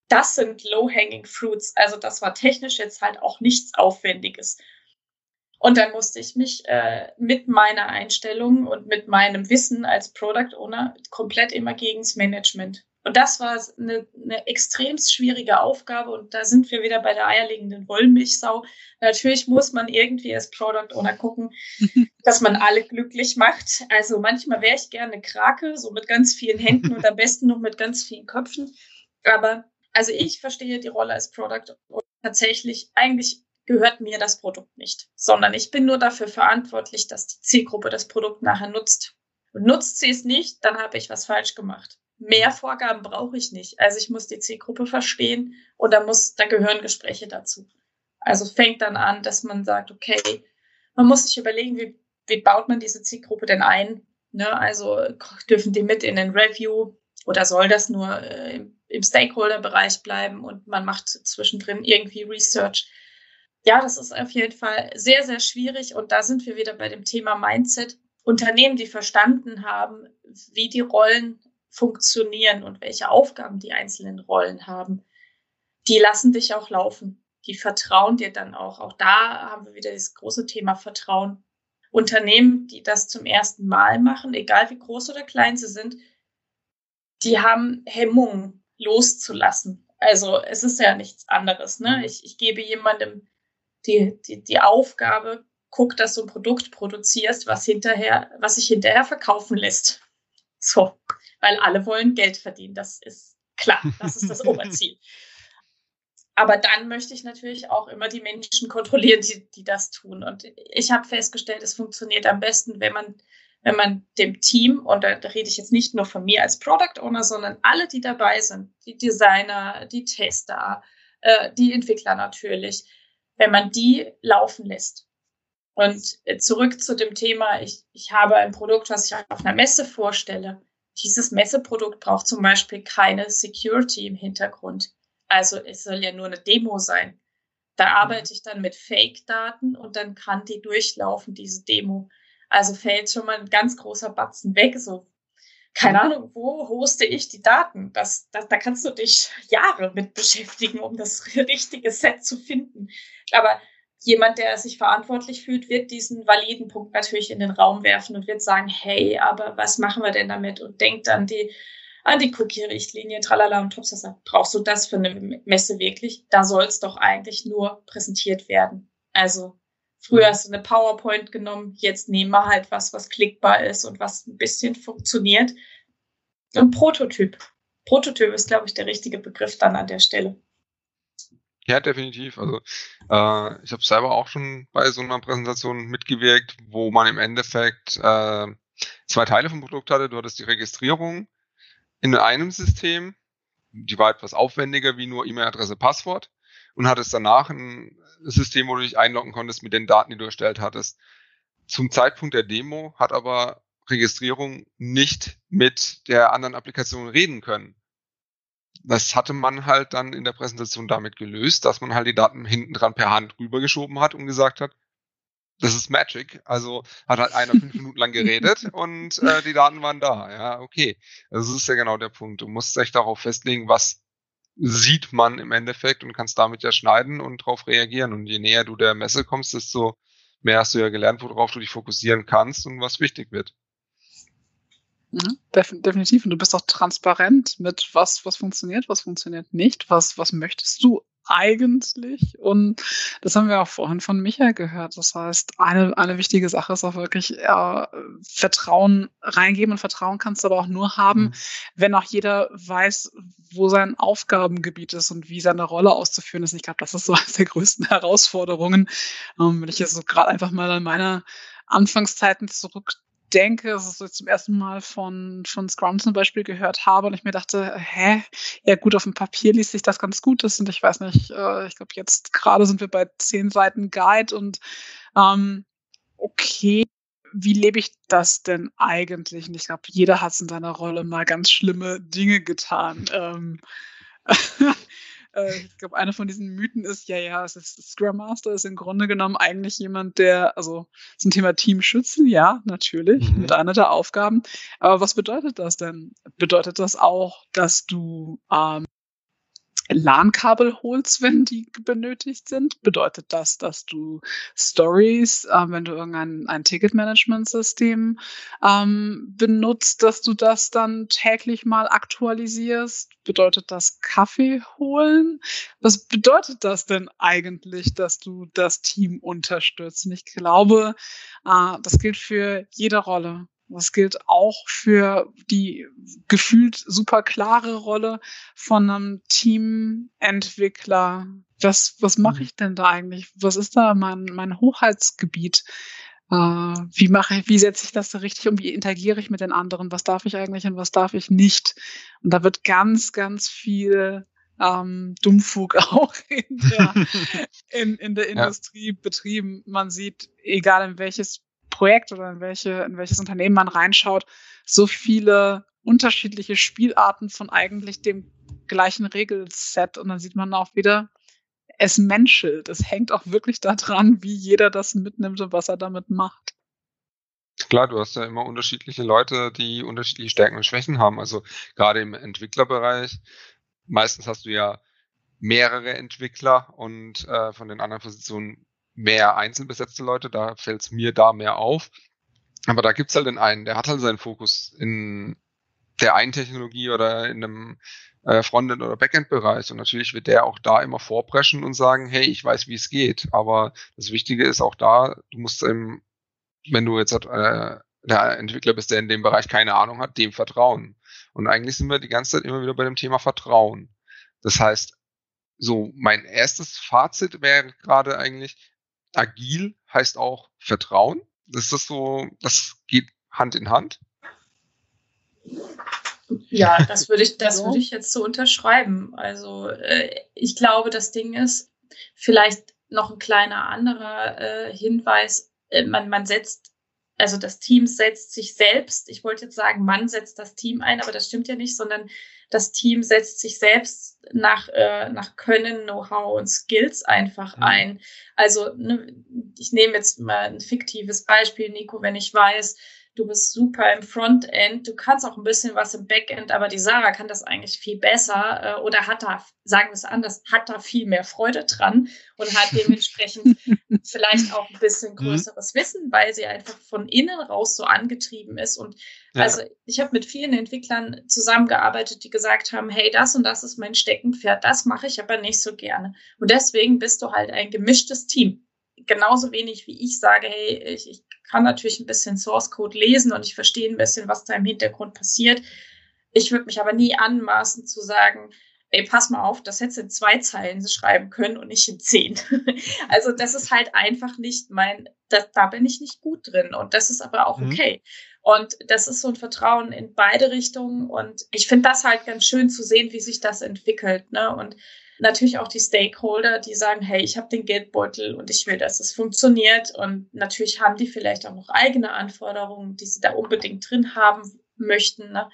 Das sind low-hanging fruits. Also das war technisch jetzt halt auch nichts Aufwendiges. Und dann musste ich mich äh, mit meiner Einstellung und mit meinem Wissen als Product Owner komplett immer gegen das Management und das war eine, eine extrem schwierige Aufgabe. Und da sind wir wieder bei der eierlegenden Wollmilchsau. Natürlich muss man irgendwie als Product Owner gucken, dass man alle glücklich macht. Also manchmal wäre ich gerne Krake, so mit ganz vielen Händen und am besten noch mit ganz vielen Köpfen. Aber also ich verstehe die Rolle als Product Owner tatsächlich eigentlich gehört mir das Produkt nicht, sondern ich bin nur dafür verantwortlich, dass die Zielgruppe das Produkt nachher nutzt. Und nutzt sie es nicht, dann habe ich was falsch gemacht. Mehr Vorgaben brauche ich nicht. Also ich muss die Zielgruppe verstehen und da muss, da gehören Gespräche dazu. Also fängt dann an, dass man sagt, okay, man muss sich überlegen, wie, wie baut man diese Zielgruppe denn ein? Ne? Also dürfen die mit in den Review oder soll das nur äh, im, im Stakeholder-Bereich bleiben und man macht zwischendrin irgendwie Research? Ja, das ist auf jeden Fall sehr, sehr schwierig und da sind wir wieder bei dem Thema Mindset. Unternehmen, die verstanden haben, wie die Rollen funktionieren und welche Aufgaben die einzelnen Rollen haben, die lassen dich auch laufen. Die vertrauen dir dann auch. Auch da haben wir wieder das große Thema Vertrauen. Unternehmen, die das zum ersten Mal machen, egal wie groß oder klein sie sind, die haben Hemmungen loszulassen. Also es ist ja nichts anderes. Ne? Mhm. Ich, ich gebe jemandem die, die, die Aufgabe, guck, dass du ein Produkt produzierst, was hinterher, was sich hinterher verkaufen lässt. So, weil alle wollen Geld verdienen. Das ist klar. Das ist das Oberziel. Aber dann möchte ich natürlich auch immer die Menschen kontrollieren, die, die das tun. Und ich habe festgestellt, es funktioniert am besten, wenn man, wenn man dem Team, und da, da rede ich jetzt nicht nur von mir als Product Owner, sondern alle, die dabei sind, die Designer, die Tester, äh, die Entwickler natürlich, wenn man die laufen lässt. Und zurück zu dem Thema, ich, ich habe ein Produkt, was ich auf einer Messe vorstelle. Dieses Messeprodukt braucht zum Beispiel keine Security im Hintergrund. Also es soll ja nur eine Demo sein. Da mhm. arbeite ich dann mit Fake-Daten und dann kann die durchlaufen, diese Demo. Also fällt schon mal ein ganz großer Batzen weg. So, keine mhm. Ahnung, wo hoste ich die Daten? Das, das, da kannst du dich Jahre mit beschäftigen, um das richtige Set zu finden. Aber jemand, der sich verantwortlich fühlt, wird diesen validen Punkt natürlich in den Raum werfen und wird sagen, hey, aber was machen wir denn damit? Und denkt dann die an die Cookie-Richtlinie, tralala und Topsasa. Brauchst du das für eine Messe wirklich? Da soll es doch eigentlich nur präsentiert werden. Also früher hast du eine PowerPoint genommen, jetzt nehmen wir halt was, was klickbar ist und was ein bisschen funktioniert. Ein Prototyp. Prototyp ist, glaube ich, der richtige Begriff dann an der Stelle.
Ja, definitiv. Also äh, ich habe selber auch schon bei so einer Präsentation mitgewirkt, wo man im Endeffekt äh, zwei Teile vom Produkt hatte. Du hattest die Registrierung in einem System, die war etwas aufwendiger wie nur E-Mail-Adresse, Passwort und hattest danach ein System, wo du dich einloggen konntest mit den Daten, die du erstellt hattest. Zum Zeitpunkt der Demo hat aber Registrierung nicht mit der anderen Applikation reden können. Das hatte man halt dann in der Präsentation damit gelöst, dass man halt die Daten hinten dran per Hand rübergeschoben hat und gesagt hat, das ist Magic. Also hat halt einer fünf Minuten lang geredet und äh, die Daten waren da. Ja, okay. Das ist ja genau der Punkt. Du musst dich darauf festlegen, was sieht man im Endeffekt und kannst damit ja schneiden und darauf reagieren. Und je näher du der Messe kommst, desto mehr hast du ja gelernt, worauf du dich fokussieren kannst und was wichtig wird.
Mhm, definitiv. Und du bist auch transparent mit was, was funktioniert, was funktioniert nicht, was, was möchtest du eigentlich. Und das haben wir auch vorhin von Michael gehört. Das heißt, eine, eine wichtige Sache ist auch wirklich äh, Vertrauen reingeben und Vertrauen kannst du aber auch nur haben, mhm. wenn auch jeder weiß, wo sein Aufgabengebiet ist und wie seine Rolle auszuführen ist. Ich glaube, das ist so eine der größten Herausforderungen. Ähm, wenn ich jetzt so gerade einfach mal an meine Anfangszeiten zurück denke, dass ich so zum ersten Mal von, von Scrum zum Beispiel gehört habe und ich mir dachte, hä, ja gut, auf dem Papier liest sich das ganz gut ist und ich weiß nicht, äh, ich glaube jetzt gerade sind wir bei zehn Seiten Guide und ähm, okay, wie lebe ich das denn eigentlich? Und ich glaube, jeder hat in seiner Rolle mal ganz schlimme Dinge getan. Ähm, Äh, ich glaube, einer von diesen Mythen ist, ja, ja, es ist Scrum Master ist im Grunde genommen eigentlich jemand, der, also zum Thema Team schützen, ja, natürlich, mhm. mit einer der Aufgaben. Aber was bedeutet das denn? Bedeutet das auch, dass du ähm, LAN-Kabel holst, wenn die benötigt sind? Bedeutet das, dass du Stories, äh, wenn du irgendein ein Ticketmanagement-System ähm, benutzt, dass du das dann täglich mal aktualisierst? Bedeutet das Kaffee holen? Was bedeutet das denn eigentlich, dass du das Team unterstützt? Und ich glaube, äh, das gilt für jede Rolle. Das gilt auch für die gefühlt super klare Rolle von einem Teamentwickler. Was, was mache mhm. ich denn da eigentlich? Was ist da mein, mein Hoheitsgebiet? Äh, wie mache ich, wie setze ich das da richtig um? Wie interagiere ich mit den anderen? Was darf ich eigentlich und was darf ich nicht? Und da wird ganz, ganz viel ähm, Dummfug auch in der, in, in der Industrie ja. betrieben. Man sieht, egal in welches Projekt oder in, welche, in welches Unternehmen man reinschaut, so viele unterschiedliche Spielarten von eigentlich dem gleichen Regelset. Und dann sieht man auch wieder, es menschelt. Es hängt auch wirklich daran, wie jeder das mitnimmt und was er damit macht.
Klar, du hast ja immer unterschiedliche Leute, die unterschiedliche Stärken und Schwächen haben. Also gerade im Entwicklerbereich, meistens hast du ja mehrere Entwickler und äh, von den anderen Positionen mehr einzelbesetzte Leute, da fällt es mir da mehr auf. Aber da gibt's halt den einen, der hat halt seinen Fokus in der einen Technologie oder in einem äh, Frontend- oder Backend-Bereich. Und natürlich wird der auch da immer vorpreschen und sagen, hey, ich weiß, wie es geht. Aber das Wichtige ist auch da, du musst im, wenn du jetzt äh, der Entwickler bist, der in dem Bereich keine Ahnung hat, dem vertrauen. Und eigentlich sind wir die ganze Zeit immer wieder bei dem Thema Vertrauen. Das heißt, so mein erstes Fazit wäre gerade eigentlich, agil heißt auch Vertrauen. Ist das so, das geht Hand in Hand?
Ja, das würde ich, das würde ich jetzt so unterschreiben. Also äh, ich glaube, das Ding ist vielleicht noch ein kleiner anderer äh, Hinweis. Äh, man, man setzt also das Team setzt sich selbst, ich wollte jetzt sagen, man setzt das Team ein, aber das stimmt ja nicht, sondern das Team setzt sich selbst nach, äh, nach Können, Know-how und Skills einfach mhm. ein. Also ne, ich nehme jetzt mal ein fiktives Beispiel, Nico, wenn ich weiß, du bist super im Frontend, du kannst auch ein bisschen was im Backend, aber die Sarah kann das eigentlich viel besser äh, oder hat da, sagen wir es anders, hat da viel mehr Freude dran und hat dementsprechend vielleicht auch ein bisschen mhm. größeres mhm. Wissen, weil sie einfach von innen raus so angetrieben ist. Und ja. also ich habe mit vielen Entwicklern zusammengearbeitet, die gesagt haben, hey, das und das ist mein Steckenpferd, das mache ich aber nicht so gerne. Und deswegen bist du halt ein gemischtes Team genauso wenig wie ich sage, hey, ich, ich kann natürlich ein bisschen Source Code lesen und ich verstehe ein bisschen, was da im Hintergrund passiert. Ich würde mich aber nie anmaßen zu sagen, ey, pass mal auf, das hättest du in zwei Zeilen schreiben können und nicht in zehn. also das ist halt einfach nicht mein, das, da bin ich nicht gut drin und das ist aber auch mhm. okay. Und das ist so ein Vertrauen in beide Richtungen und ich finde das halt ganz schön zu sehen, wie sich das entwickelt. Ne? Und natürlich auch die Stakeholder, die sagen, hey, ich habe den Geldbeutel und ich will, dass es funktioniert. Und natürlich haben die vielleicht auch noch eigene Anforderungen, die sie da unbedingt drin haben möchten. Ne?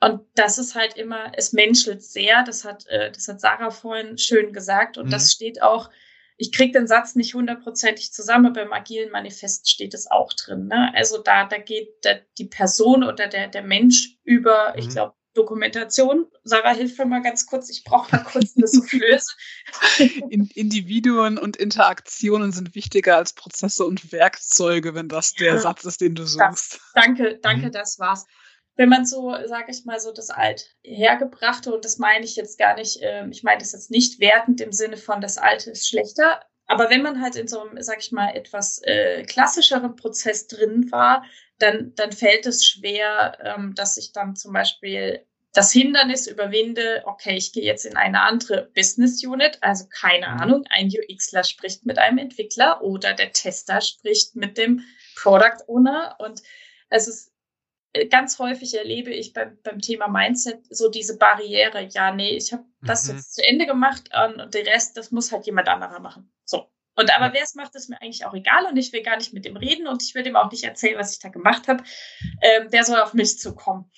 Und das ist halt immer, es menschelt sehr. Das hat, äh, das hat Sarah vorhin schön gesagt. Und mhm. das steht auch, ich kriege den Satz nicht hundertprozentig zusammen, aber im agilen Manifest steht es auch drin. Ne? Also da, da geht der, die Person oder der, der Mensch über, mhm. ich glaube, Dokumentation. Sarah, hilf mir mal ganz kurz. Ich brauche mal kurz eine Soufflöse.
In, Individuen und Interaktionen sind wichtiger als Prozesse und Werkzeuge, wenn das der Satz ist, den du suchst.
Das, danke, danke, mhm. das war's. Wenn man so, sage ich mal, so das Althergebrachte, und das meine ich jetzt gar nicht, äh, ich meine das jetzt nicht wertend im Sinne von das Alte ist schlechter, aber wenn man halt in so einem, sag ich mal, etwas äh, klassischeren Prozess drin war, dann, dann fällt es schwer, ähm, dass ich dann zum Beispiel das Hindernis überwinde, okay, ich gehe jetzt in eine andere Business Unit, also keine mhm. Ahnung, ein UXler spricht mit einem Entwickler oder der Tester spricht mit dem Product Owner und es ist äh, ganz häufig erlebe ich beim, beim Thema Mindset so diese Barriere, ja, nee, ich habe das mhm. jetzt zu Ende gemacht und den Rest, das muss halt jemand anderer machen. So. Und aber wer es macht, ist mir eigentlich auch egal und ich will gar nicht mit dem reden und ich will dem auch nicht erzählen, was ich da gemacht habe. Ähm, der soll auf mich zukommen.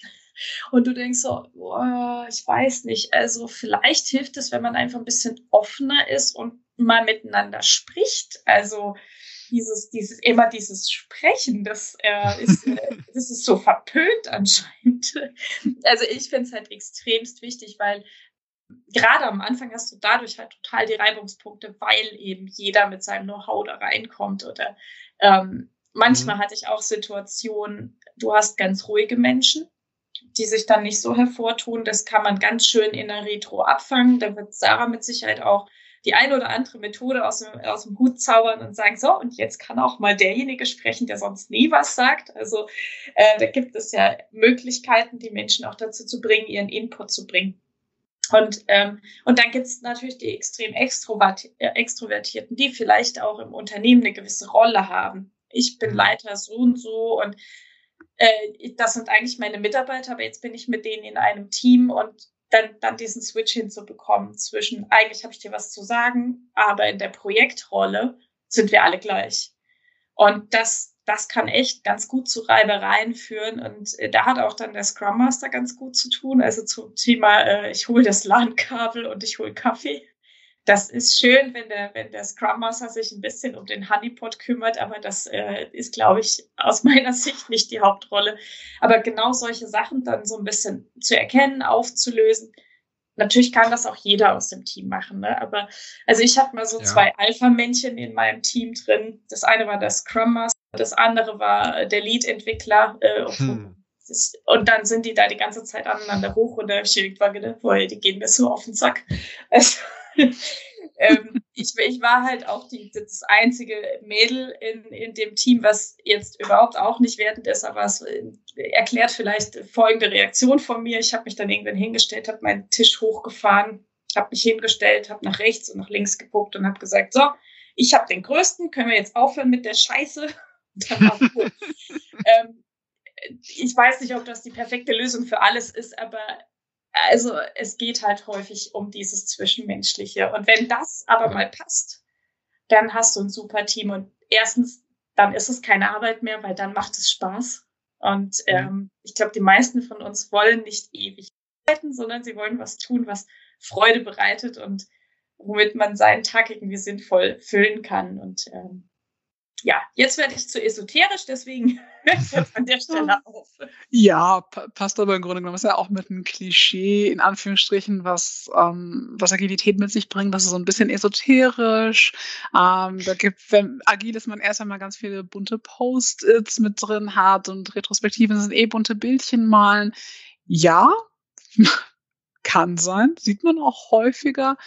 Und du denkst so, boah, ich weiß nicht. Also vielleicht hilft es, wenn man einfach ein bisschen offener ist und mal miteinander spricht. Also dieses, dieses, immer dieses Sprechen, das, äh, ist, äh, das ist so verpönt anscheinend. Also ich finde es halt extremst wichtig, weil gerade am Anfang hast du dadurch halt total die Reibungspunkte, weil eben jeder mit seinem Know-how da reinkommt. Oder ähm, manchmal mhm. hatte ich auch Situationen, du hast ganz ruhige Menschen, die sich dann nicht so hervortun. Das kann man ganz schön in der Retro abfangen. Da wird Sarah mit Sicherheit auch die eine oder andere Methode aus dem, aus dem Hut zaubern und sagen, so, und jetzt kann auch mal derjenige sprechen, der sonst nie was sagt. Also äh, da gibt es ja Möglichkeiten, die Menschen auch dazu zu bringen, ihren Input zu bringen. Und, ähm, und dann gibt es natürlich die extrem äh, Extrovertierten, die vielleicht auch im Unternehmen eine gewisse Rolle haben. Ich bin mhm. Leiter so und so und äh, das sind eigentlich meine Mitarbeiter, aber jetzt bin ich mit denen in einem Team und dann, dann diesen Switch hinzubekommen zwischen, eigentlich habe ich dir was zu sagen, aber in der Projektrolle sind wir alle gleich. Und das, das kann echt ganz gut zu Reibereien führen. Und äh, da hat auch dann der Scrum Master ganz gut zu tun. Also zum Thema, äh, ich hole das LAN-Kabel und ich hole Kaffee das ist schön, wenn der, wenn der Scrum Master sich ein bisschen um den Honeypot kümmert, aber das äh, ist, glaube ich, aus meiner Sicht nicht die Hauptrolle. Aber genau solche Sachen dann so ein bisschen zu erkennen, aufzulösen. Natürlich kann das auch jeder aus dem Team machen, ne? Aber also ich habe mal so ja. zwei Alpha-Männchen in meinem Team drin. Das eine war der Scrum Master, das andere war der Lead-Entwickler. Äh, hm. und dann sind die da die ganze Zeit aneinander hoch und der Schild war gedacht, boah, die gehen mir so auf den Sack. Also, ähm, ich, ich war halt auch die, das einzige Mädel in, in dem Team, was jetzt überhaupt auch nicht wertend ist, aber es äh, erklärt vielleicht folgende Reaktion von mir. Ich habe mich dann irgendwann hingestellt, habe meinen Tisch hochgefahren, habe mich hingestellt, habe nach rechts und nach links geguckt und habe gesagt, so, ich habe den größten, können wir jetzt aufhören mit der Scheiße? ähm, ich weiß nicht, ob das die perfekte Lösung für alles ist, aber also es geht halt häufig um dieses Zwischenmenschliche. Und wenn das aber mal passt, dann hast du ein super Team. Und erstens, dann ist es keine Arbeit mehr, weil dann macht es Spaß. Und mhm. ähm, ich glaube, die meisten von uns wollen nicht ewig arbeiten, sondern sie wollen was tun, was Freude bereitet und womit man seinen Tag irgendwie sinnvoll füllen kann. Und ähm, ja, jetzt werde ich zu esoterisch, deswegen höre ich jetzt an der Stelle auf.
Ja, passt aber im Grunde genommen. Ist ja auch mit einem Klischee, in Anführungsstrichen, was, ähm, was Agilität mit sich bringt. Das ist so ein bisschen esoterisch. Ähm, da gibt, wenn agil ist man erst einmal ganz viele bunte Post-its mit drin hat und Retrospektiven sind eh bunte Bildchen malen. Ja, kann sein, sieht man auch häufiger.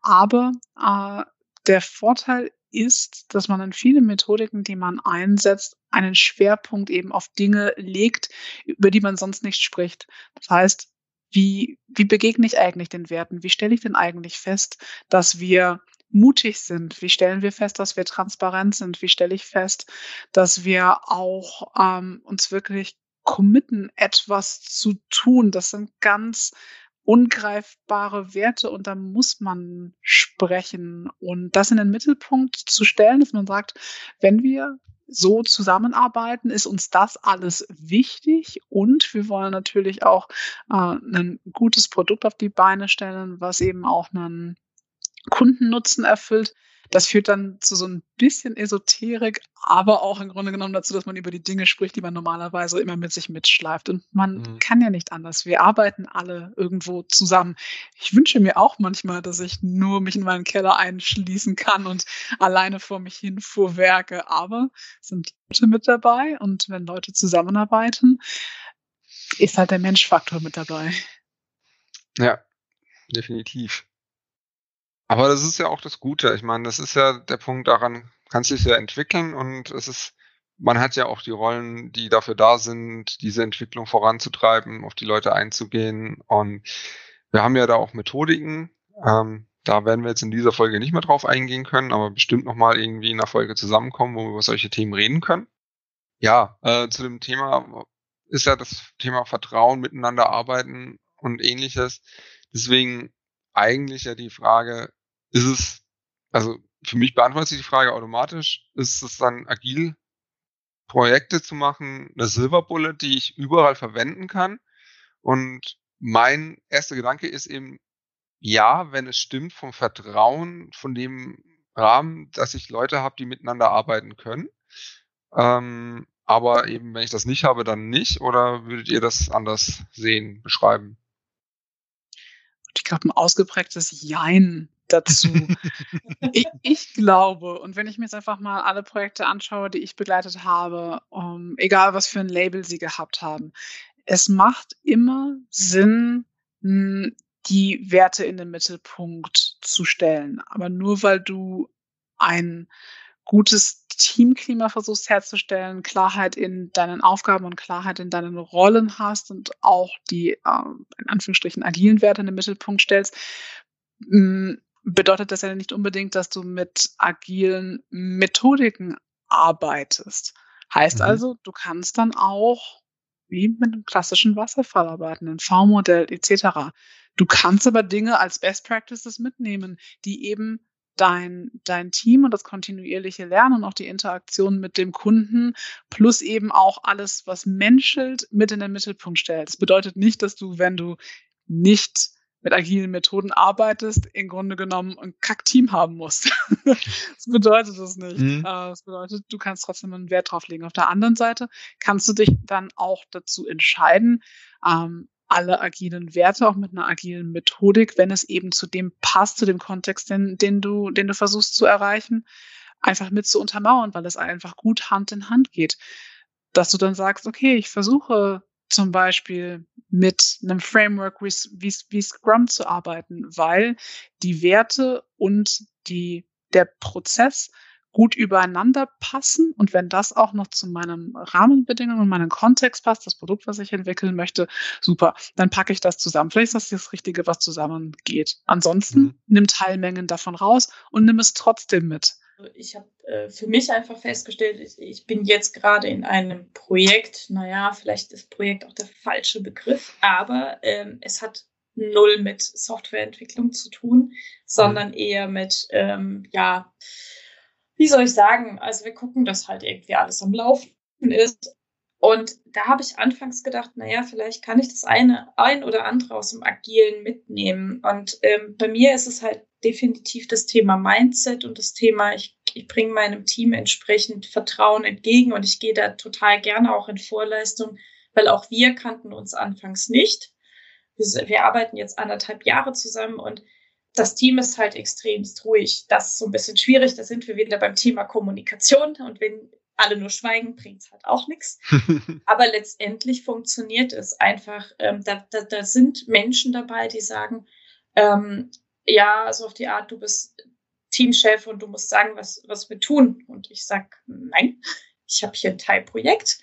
Aber äh, der Vorteil ist, dass man in viele Methodiken, die man einsetzt, einen Schwerpunkt eben auf Dinge legt, über die man sonst nicht spricht. Das heißt, wie, wie begegne ich eigentlich den Werten? Wie stelle ich denn eigentlich fest, dass wir mutig sind? Wie stellen wir fest, dass wir transparent sind? Wie stelle ich fest, dass wir auch ähm, uns wirklich committen, etwas zu tun? Das sind ganz ungreifbare Werte und da muss man sprechen und das in den Mittelpunkt zu stellen, dass man sagt, wenn wir so zusammenarbeiten, ist uns das alles wichtig und wir wollen natürlich auch äh, ein gutes Produkt auf die Beine stellen, was eben auch einen Kundennutzen erfüllt. Das führt dann zu so ein bisschen Esoterik, aber auch im Grunde genommen dazu, dass man über die Dinge spricht, die man normalerweise immer mit sich mitschleift. Und man mhm. kann ja nicht anders. Wir arbeiten alle irgendwo zusammen. Ich wünsche mir auch manchmal, dass ich nur mich in meinen Keller einschließen kann und alleine vor mich hin fuhrwerke. Aber es sind Leute mit dabei und wenn Leute zusammenarbeiten, ist halt der Menschfaktor mit dabei.
Ja, definitiv. Aber das ist ja auch das Gute. Ich meine, das ist ja der Punkt, daran kannst du dich ja entwickeln und es ist, man hat ja auch die Rollen, die dafür da sind, diese Entwicklung voranzutreiben, auf die Leute einzugehen. Und wir haben ja da auch Methodiken. Ähm, da werden wir jetzt in dieser Folge nicht mehr drauf eingehen können, aber bestimmt nochmal irgendwie in einer Folge zusammenkommen, wo wir über solche Themen reden können. Ja, äh, zu dem Thema ist ja das Thema Vertrauen, miteinander arbeiten und ähnliches. Deswegen eigentlich ja die Frage, ist es, also für mich beantwortet sich die Frage automatisch, ist es dann agil, Projekte zu machen, eine Silver Bullet, die ich überall verwenden kann. Und mein erster Gedanke ist eben, ja, wenn es stimmt vom Vertrauen, von dem Rahmen, dass ich Leute habe, die miteinander arbeiten können. Ähm, aber eben, wenn ich das nicht habe, dann nicht. Oder würdet ihr das anders sehen, beschreiben?
Ich glaube, ein ausgeprägtes Jein dazu. ich, ich, glaube, und wenn ich mir jetzt einfach mal alle Projekte anschaue, die ich begleitet habe, um, egal was für ein Label sie gehabt haben, es macht immer Sinn, die Werte in den Mittelpunkt zu stellen. Aber nur weil du ein gutes Teamklima versuchst herzustellen, Klarheit in deinen Aufgaben und Klarheit in deinen Rollen hast und auch die äh, in Anführungsstrichen agilen Werte in den Mittelpunkt stellst, bedeutet das ja nicht unbedingt, dass du mit agilen Methodiken arbeitest. Heißt mhm. also, du kannst dann auch wie mit einem klassischen Wasserfall arbeiten, ein V-Modell etc. Du kannst aber Dinge als Best Practices mitnehmen, die eben dein, dein Team und das kontinuierliche Lernen und auch die Interaktion mit dem Kunden plus eben auch alles, was menschelt, mit in den Mittelpunkt stellst. Das bedeutet nicht, dass du, wenn du nicht mit agilen Methoden arbeitest, im Grunde genommen ein Kack-Team haben musst. das bedeutet das nicht. Mhm. Äh, das bedeutet, du kannst trotzdem einen Wert drauf legen. Auf der anderen Seite kannst du dich dann auch dazu entscheiden, ähm, alle agilen Werte auch mit einer agilen Methodik, wenn es eben zu dem passt, zu dem Kontext, den, den du, den du versuchst zu erreichen, einfach mit zu untermauern, weil es einfach gut Hand in Hand geht. Dass du dann sagst, okay, ich versuche zum Beispiel mit einem Framework wie, wie, wie Scrum zu arbeiten, weil die Werte und die, der Prozess gut übereinander passen und wenn das auch noch zu meinen Rahmenbedingungen und meinem Kontext passt, das Produkt, was ich entwickeln möchte, super, dann packe ich das zusammen. Vielleicht ist das das Richtige, was zusammengeht. Ansonsten mhm. nimm Teilmengen davon raus und nimm es trotzdem mit.
Ich habe äh, für mich einfach festgestellt, ich, ich bin jetzt gerade in einem Projekt, naja, vielleicht ist Projekt auch der falsche Begriff, aber ähm, es hat null mit Softwareentwicklung zu tun, sondern mhm. eher mit, ähm, ja, wie soll ich sagen, also wir gucken, dass halt irgendwie alles am Laufen ist. Und da habe ich anfangs gedacht, naja, vielleicht kann ich das eine, ein oder andere aus dem Agilen mitnehmen. Und ähm, bei mir ist es halt definitiv das Thema Mindset und das Thema, ich, ich bringe meinem Team entsprechend Vertrauen entgegen und ich gehe da total gerne auch in Vorleistung, weil auch wir kannten uns anfangs nicht. Wir, wir arbeiten jetzt anderthalb Jahre zusammen und das Team ist halt extremst ruhig. Das ist so ein bisschen schwierig. Da sind wir wieder beim Thema Kommunikation. Und wenn alle nur schweigen, bringt es halt auch nichts. Aber letztendlich funktioniert es einfach. Ähm, da, da, da sind Menschen dabei, die sagen, ähm, ja, so auf die Art, du bist Teamchef und du musst sagen, was, was wir tun. Und ich sag, nein, ich habe hier ein Teilprojekt.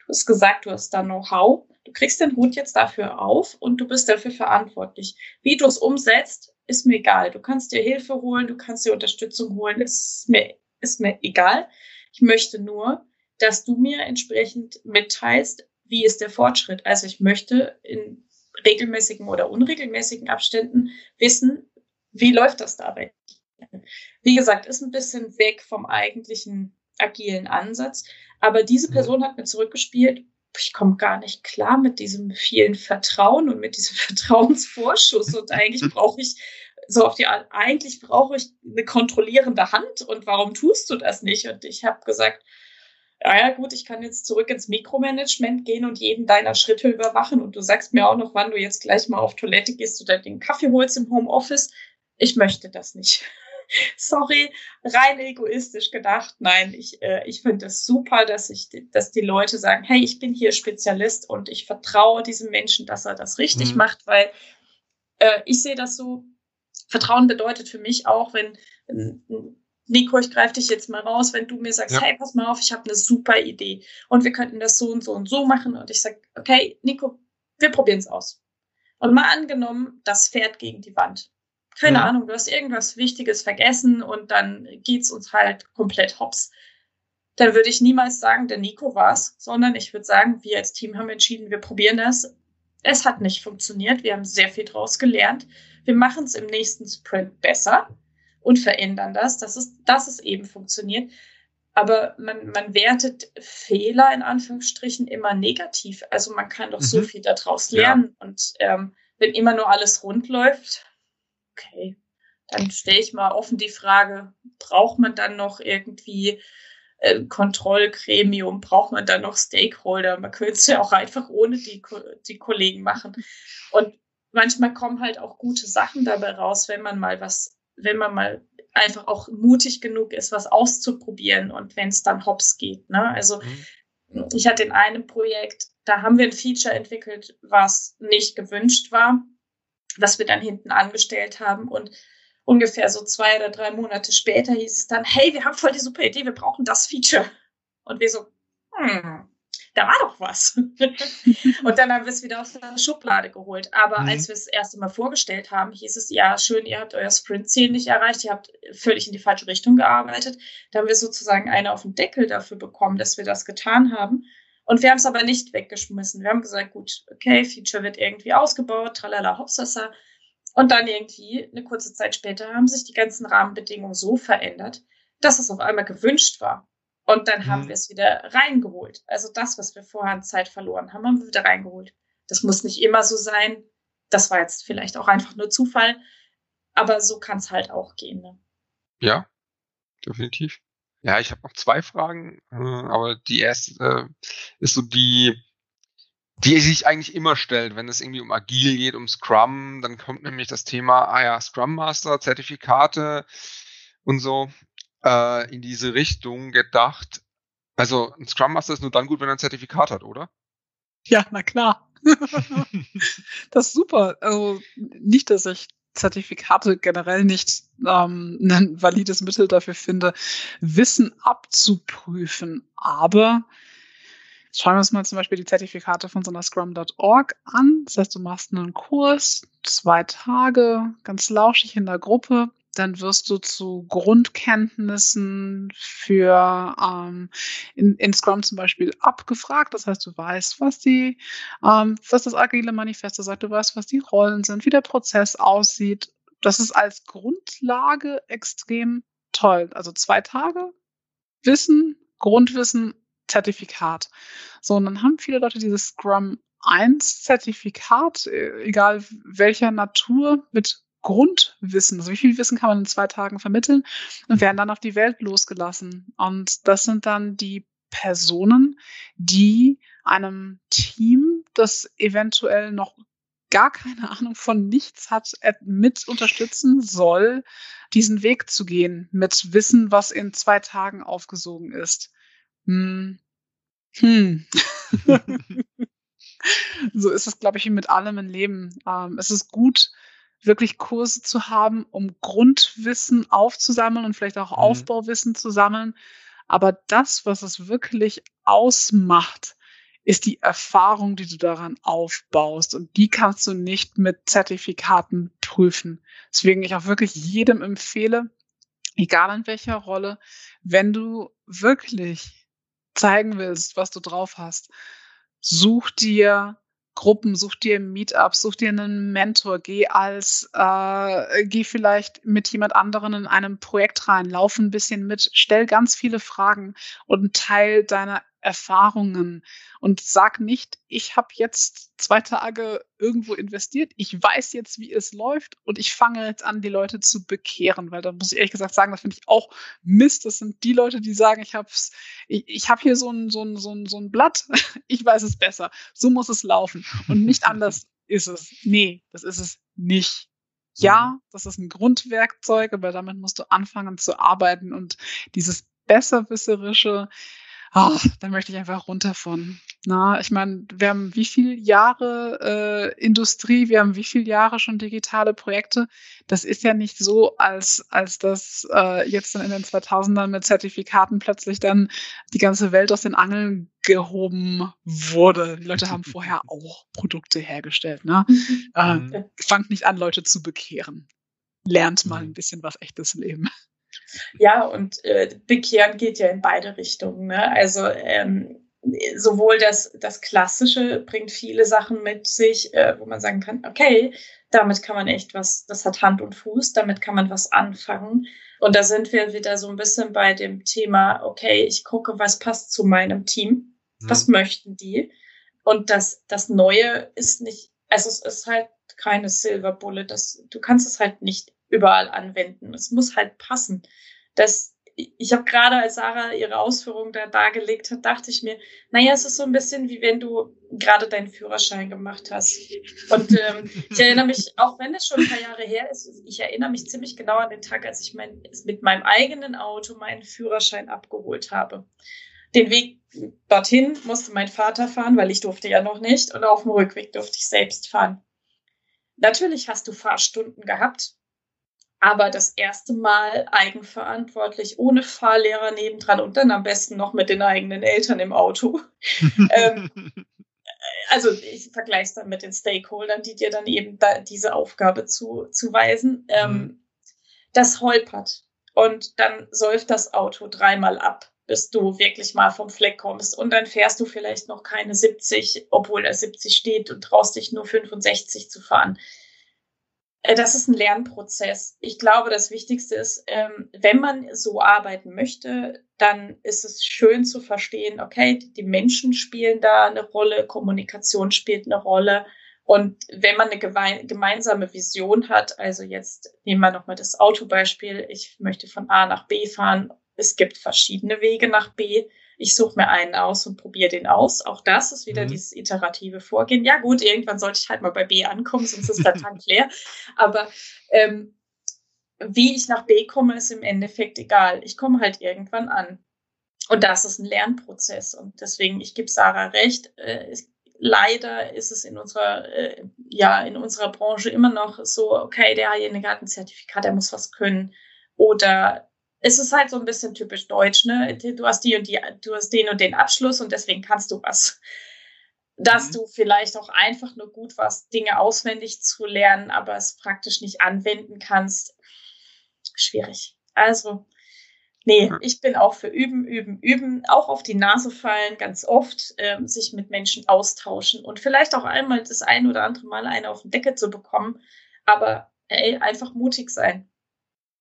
Du hast gesagt, du hast da Know-how. Du kriegst den Hut jetzt dafür auf und du bist dafür verantwortlich. Wie du es umsetzt, ist mir egal. Du kannst dir Hilfe holen, du kannst dir Unterstützung holen, ist mir, ist mir egal. Ich möchte nur, dass du mir entsprechend mitteilst, wie ist der Fortschritt. Also ich möchte in regelmäßigen oder unregelmäßigen Abständen wissen, wie läuft das dabei. Wie gesagt, ist ein bisschen weg vom eigentlichen agilen Ansatz. Aber diese mhm. Person hat mir zurückgespielt, ich komme gar nicht klar mit diesem vielen Vertrauen und mit diesem Vertrauensvorschuss. Und eigentlich brauche ich so auf die Art, eigentlich brauche ich eine kontrollierende Hand und warum tust du das nicht? Und ich habe gesagt, ja, ja, gut, ich kann jetzt zurück ins Mikromanagement gehen und jeden deiner Schritte überwachen und du sagst mir auch noch, wann du jetzt gleich mal auf Toilette gehst oder den Kaffee holst im Homeoffice. Ich möchte das nicht. sorry, rein egoistisch gedacht. Nein, ich, äh, ich finde es das super, dass ich, dass die Leute sagen, hey, ich bin hier Spezialist und ich vertraue diesem Menschen, dass er das richtig mhm. macht, weil äh, ich sehe das so. Vertrauen bedeutet für mich auch, wenn Nico, ich greife dich jetzt mal raus, wenn du mir sagst, ja. hey, pass mal auf, ich habe eine super Idee und wir könnten das so und so und so machen und ich sage, okay, Nico, wir probieren es aus. Und mal angenommen, das fährt gegen die Wand keine mhm. Ahnung, du hast irgendwas Wichtiges vergessen und dann geht's uns halt komplett hops. Dann würde ich niemals sagen, der Nico war's, sondern ich würde sagen, wir als Team haben entschieden, wir probieren das. Es hat nicht funktioniert. Wir haben sehr viel draus gelernt. Wir machen es im nächsten Sprint besser und verändern das, dass es, dass es eben funktioniert. Aber man, man wertet Fehler in Anführungsstrichen immer negativ. Also man kann doch mhm. so viel daraus lernen. Ja. Und ähm, wenn immer nur alles rund läuft, okay, dann stelle ich mal offen die Frage, braucht man dann noch irgendwie äh, Kontrollgremium, braucht man dann noch Stakeholder? Man könnte es ja auch einfach ohne die, die Kollegen machen. Und manchmal kommen halt auch gute Sachen dabei raus, wenn man mal was, wenn man mal einfach auch mutig genug ist, was auszuprobieren und wenn es dann hops geht. Ne? Also mhm. ich hatte in einem Projekt, da haben wir ein Feature entwickelt, was nicht gewünscht war was wir dann hinten angestellt haben. Und ungefähr so zwei oder drei Monate später hieß es dann, hey, wir haben voll die super Idee, wir brauchen das Feature. Und wir so, hm, da war doch was. und dann haben wir es wieder aus der Schublade geholt. Aber mhm. als wir es das erste Mal vorgestellt haben, hieß es, ja, schön, ihr habt euer Sprint-Ziel nicht erreicht, ihr habt völlig in die falsche Richtung gearbeitet. Da haben wir sozusagen eine auf den Deckel dafür bekommen, dass wir das getan haben. Und wir haben es aber nicht weggeschmissen. Wir haben gesagt, gut, okay, Feature wird irgendwie ausgebaut, tralala, hopsasa. Und dann irgendwie, eine kurze Zeit später, haben sich die ganzen Rahmenbedingungen so verändert, dass es auf einmal gewünscht war. Und dann haben mhm. wir es wieder reingeholt. Also das, was wir vorher an Zeit verloren haben, haben wir wieder reingeholt. Das muss nicht immer so sein. Das war jetzt vielleicht auch einfach nur Zufall. Aber so kann es halt auch gehen. Ne?
Ja, definitiv. Ja, ich habe noch zwei Fragen, äh, aber die erste äh, ist so die, die sich eigentlich immer stellt, wenn es irgendwie um Agil geht, um Scrum, dann kommt nämlich das Thema, ah ja, Scrum Master, Zertifikate und so äh, in diese Richtung gedacht. Also ein Scrum Master ist nur dann gut, wenn er ein Zertifikat hat, oder?
Ja, na klar. das ist super. Also nicht, dass ich Zertifikate generell nicht ähm, ein valides Mittel dafür finde, Wissen abzuprüfen. Aber schauen wir uns mal zum Beispiel die Zertifikate von so einer Scrum.org an. Das heißt, du machst einen Kurs, zwei Tage, ganz lauschig in der Gruppe dann wirst du zu Grundkenntnissen für ähm, in, in Scrum zum Beispiel abgefragt. Das heißt, du weißt, was die, ähm, was das agile Manifesto sagt, du weißt, was die Rollen sind, wie der Prozess aussieht. Das ist als Grundlage extrem toll. Also zwei Tage Wissen, Grundwissen, Zertifikat. So, und dann haben viele Leute dieses Scrum 1 Zertifikat, äh, egal welcher Natur, mit Grundwissen, also wie viel Wissen kann man in zwei Tagen vermitteln und werden dann auf die Welt losgelassen. Und das sind dann die Personen, die einem Team, das eventuell noch gar keine Ahnung von nichts hat, mit unterstützen soll, diesen Weg zu gehen mit Wissen, was in zwei Tagen aufgesogen ist. Hm. Hm. so ist es, glaube ich, mit allem im Leben. Ähm, es ist gut, wirklich Kurse zu haben, um Grundwissen aufzusammeln und vielleicht auch mhm. Aufbauwissen zu sammeln. Aber das, was es wirklich ausmacht, ist die Erfahrung, die du daran aufbaust. Und die kannst du nicht mit Zertifikaten prüfen. Deswegen ich auch wirklich jedem empfehle, egal in welcher Rolle, wenn du wirklich zeigen willst, was du drauf hast, such dir Gruppen, such dir Meetups, such dir einen Mentor, geh als, äh, geh vielleicht mit jemand anderen in einem Projekt rein, lauf ein bisschen mit, stell ganz viele Fragen und teil deine Erfahrungen und sag nicht, ich habe jetzt zwei Tage irgendwo investiert, ich weiß jetzt, wie es läuft und ich fange jetzt an, die Leute zu bekehren, weil da muss ich ehrlich gesagt sagen, das finde ich auch Mist. Das sind die Leute, die sagen, ich hab's, ich, ich habe hier so ein, so, ein, so, ein, so ein Blatt, ich weiß es besser, so muss es laufen und nicht anders ist es. Nee, das ist es nicht. Ja, das ist ein Grundwerkzeug, aber damit musst du anfangen zu arbeiten und dieses besserwisserische, ach, da möchte ich einfach runter von. Na, ich meine, wir haben wie viele Jahre äh, Industrie, wir haben wie viele Jahre schon digitale Projekte. Das ist ja nicht so, als, als das äh, jetzt dann in den 2000ern mit Zertifikaten plötzlich dann die ganze Welt aus den Angeln gehoben wurde. Die Leute haben vorher auch Produkte hergestellt. Ne? Mhm. Äh, fangt nicht an, Leute zu bekehren. Lernt mal ein bisschen was echtes Leben.
Ja, und äh, Bekehren geht ja in beide Richtungen. Ne? Also ähm, sowohl das, das Klassische bringt viele Sachen mit sich, äh, wo man sagen kann, okay, damit kann man echt was, das hat Hand und Fuß, damit kann man was anfangen. Und da sind wir wieder so ein bisschen bei dem Thema, okay, ich gucke, was passt zu meinem Team, mhm. was möchten die. Und das, das Neue ist nicht, also es ist halt keine Silver Bullet, das, du kannst es halt nicht überall anwenden. Es muss halt passen. Das, ich habe gerade, als Sarah ihre Ausführungen da dargelegt hat, dachte ich mir, naja, es ist so ein bisschen wie wenn du gerade deinen Führerschein gemacht hast. Und ähm, ich erinnere mich, auch wenn es schon ein paar Jahre her ist, ich erinnere mich ziemlich genau an den Tag, als ich mein, mit meinem eigenen Auto meinen Führerschein abgeholt habe. Den Weg dorthin musste mein Vater fahren, weil ich durfte ja noch nicht. Und auf dem Rückweg durfte ich selbst fahren. Natürlich hast du Fahrstunden gehabt, aber das erste Mal eigenverantwortlich, ohne Fahrlehrer nebendran und dann am besten noch mit den eigenen Eltern im Auto. ähm, also ich vergleiche es dann mit den Stakeholdern, die dir dann eben da diese Aufgabe zu, zuweisen. Ähm, mhm. Das holpert und dann säuft das Auto dreimal ab, bis du wirklich mal vom Fleck kommst und dann fährst du vielleicht noch keine 70, obwohl da 70 steht und traust dich nur 65 zu fahren. Äh, das ist ein Lernprozess. Ich glaube, das Wichtigste ist, ähm, wenn man so arbeiten möchte, dann ist es schön zu verstehen, okay, die Menschen spielen da eine Rolle, Kommunikation spielt eine Rolle. Und wenn man eine gemeinsame Vision hat, also jetzt nehmen wir nochmal das Autobeispiel, ich möchte von A nach B fahren, es gibt verschiedene Wege nach B, ich suche mir einen aus und probiere den aus. Auch das ist wieder mhm. dieses iterative Vorgehen. Ja gut, irgendwann sollte ich halt mal bei B ankommen, sonst ist der Tank leer. Aber ähm, wie ich nach B komme, ist im Endeffekt egal. Ich komme halt irgendwann an. Und das ist ein Lernprozess. Und deswegen, ich gebe Sarah recht, äh, leider ist es in unserer, äh, ja, in unserer Branche immer noch so, okay, derjenige hat ein Zertifikat, der muss was können. Oder es ist halt so ein bisschen typisch deutsch, ne? Du hast die und die, du hast den und den Abschluss und deswegen kannst du was. Dass mhm. du vielleicht auch einfach nur gut warst, Dinge auswendig zu lernen, aber es praktisch nicht anwenden kannst. Schwierig. Also, nee, ich bin auch für üben, üben, üben, auch auf die Nase fallen, ganz oft, ähm, sich mit Menschen austauschen und vielleicht auch einmal das ein oder andere Mal eine auf den Deckel zu bekommen, aber ey, einfach mutig sein.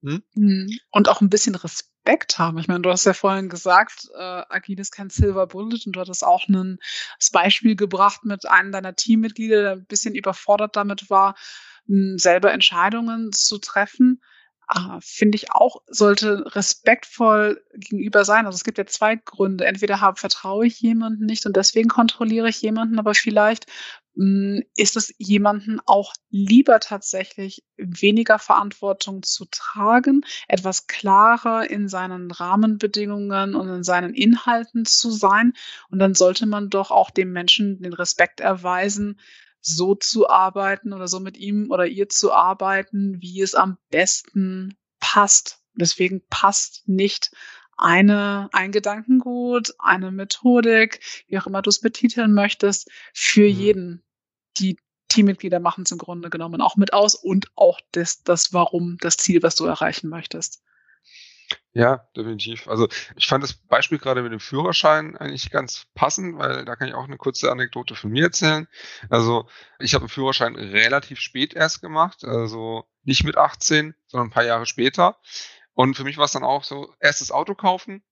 Hm? Mhm. Und auch ein bisschen Respekt haben. Ich meine, du hast ja vorhin gesagt, äh, Agil ist kein Silver Bullet und du hattest auch ein Beispiel gebracht mit einem deiner Teammitglieder, der ein bisschen überfordert damit war, selber Entscheidungen zu treffen. Ah, finde ich auch, sollte respektvoll gegenüber sein. Also es gibt ja zwei Gründe. Entweder habe, vertraue ich jemanden nicht und deswegen kontrolliere ich jemanden, aber vielleicht ist es jemanden auch lieber tatsächlich weniger Verantwortung zu tragen, etwas klarer in seinen Rahmenbedingungen und in seinen Inhalten zu sein. Und dann sollte man doch auch dem Menschen den Respekt erweisen, so zu arbeiten oder so mit ihm oder ihr zu arbeiten, wie es am besten passt. Deswegen passt nicht eine, ein Gedankengut, eine Methodik, wie auch immer du es betiteln möchtest, für mhm. jeden. Die Teammitglieder machen es im Grunde genommen auch mit aus und auch das, das Warum, das Ziel, was du erreichen möchtest.
Ja, definitiv. Also ich fand das Beispiel gerade mit dem Führerschein eigentlich ganz passend, weil da kann ich auch eine kurze Anekdote von mir erzählen. Also ich habe den Führerschein relativ spät erst gemacht, also nicht mit 18, sondern ein paar Jahre später. Und für mich war es dann auch so, erstes Auto kaufen,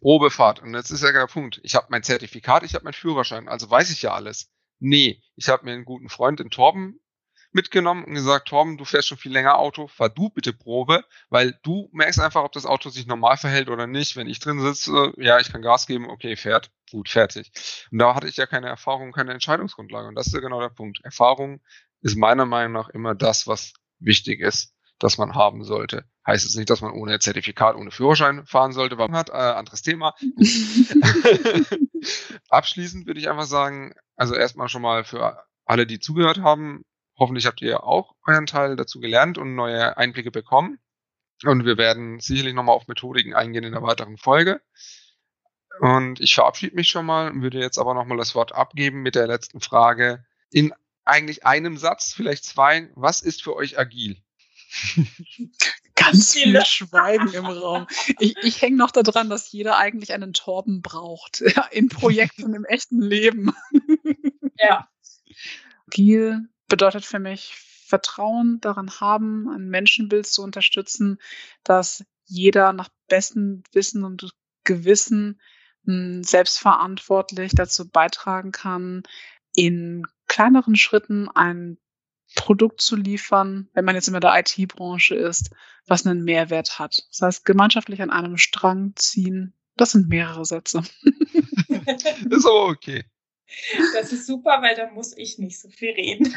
Probefahrt. Und jetzt ist ja der Punkt. Ich habe mein Zertifikat, ich habe meinen Führerschein, also weiß ich ja alles. Nee, ich habe mir einen guten Freund in Torben mitgenommen und gesagt, Torben, du fährst schon viel länger Auto, fahr du bitte Probe, weil du merkst einfach, ob das Auto sich normal verhält oder nicht. Wenn ich drin sitze, ja, ich kann Gas geben, okay, fährt, gut, fertig. Und da hatte ich ja keine Erfahrung, keine Entscheidungsgrundlage. Und das ist ja genau der Punkt. Erfahrung ist meiner Meinung nach immer das, was wichtig ist, dass man haben sollte. Heißt es nicht, dass man ohne Zertifikat, ohne Führerschein fahren sollte, weil man hat, äh, anderes Thema. Abschließend würde ich einfach sagen, also erstmal schon mal für alle, die zugehört haben, Hoffentlich habt ihr auch euren Teil dazu gelernt und neue Einblicke bekommen. Und wir werden sicherlich nochmal auf Methodiken eingehen in der weiteren Folge. Und ich verabschiede mich schon mal, würde jetzt aber nochmal das Wort abgeben mit der letzten Frage. In eigentlich einem Satz, vielleicht zwei. Was ist für euch agil?
Ganz viel Schweigen im Raum. Ich, ich hänge noch daran, dass jeder eigentlich einen Torben braucht. Ja, in Projekten im echten Leben.
Ja.
Agil bedeutet für mich Vertrauen daran haben, ein Menschenbild zu unterstützen, dass jeder nach bestem Wissen und Gewissen hm, selbstverantwortlich dazu beitragen kann, in kleineren Schritten ein Produkt zu liefern, wenn man jetzt in der IT-Branche ist, was einen Mehrwert hat. Das heißt, gemeinschaftlich an einem Strang ziehen, das sind mehrere Sätze.
ist aber okay.
Das ist super, weil da muss ich nicht so viel reden.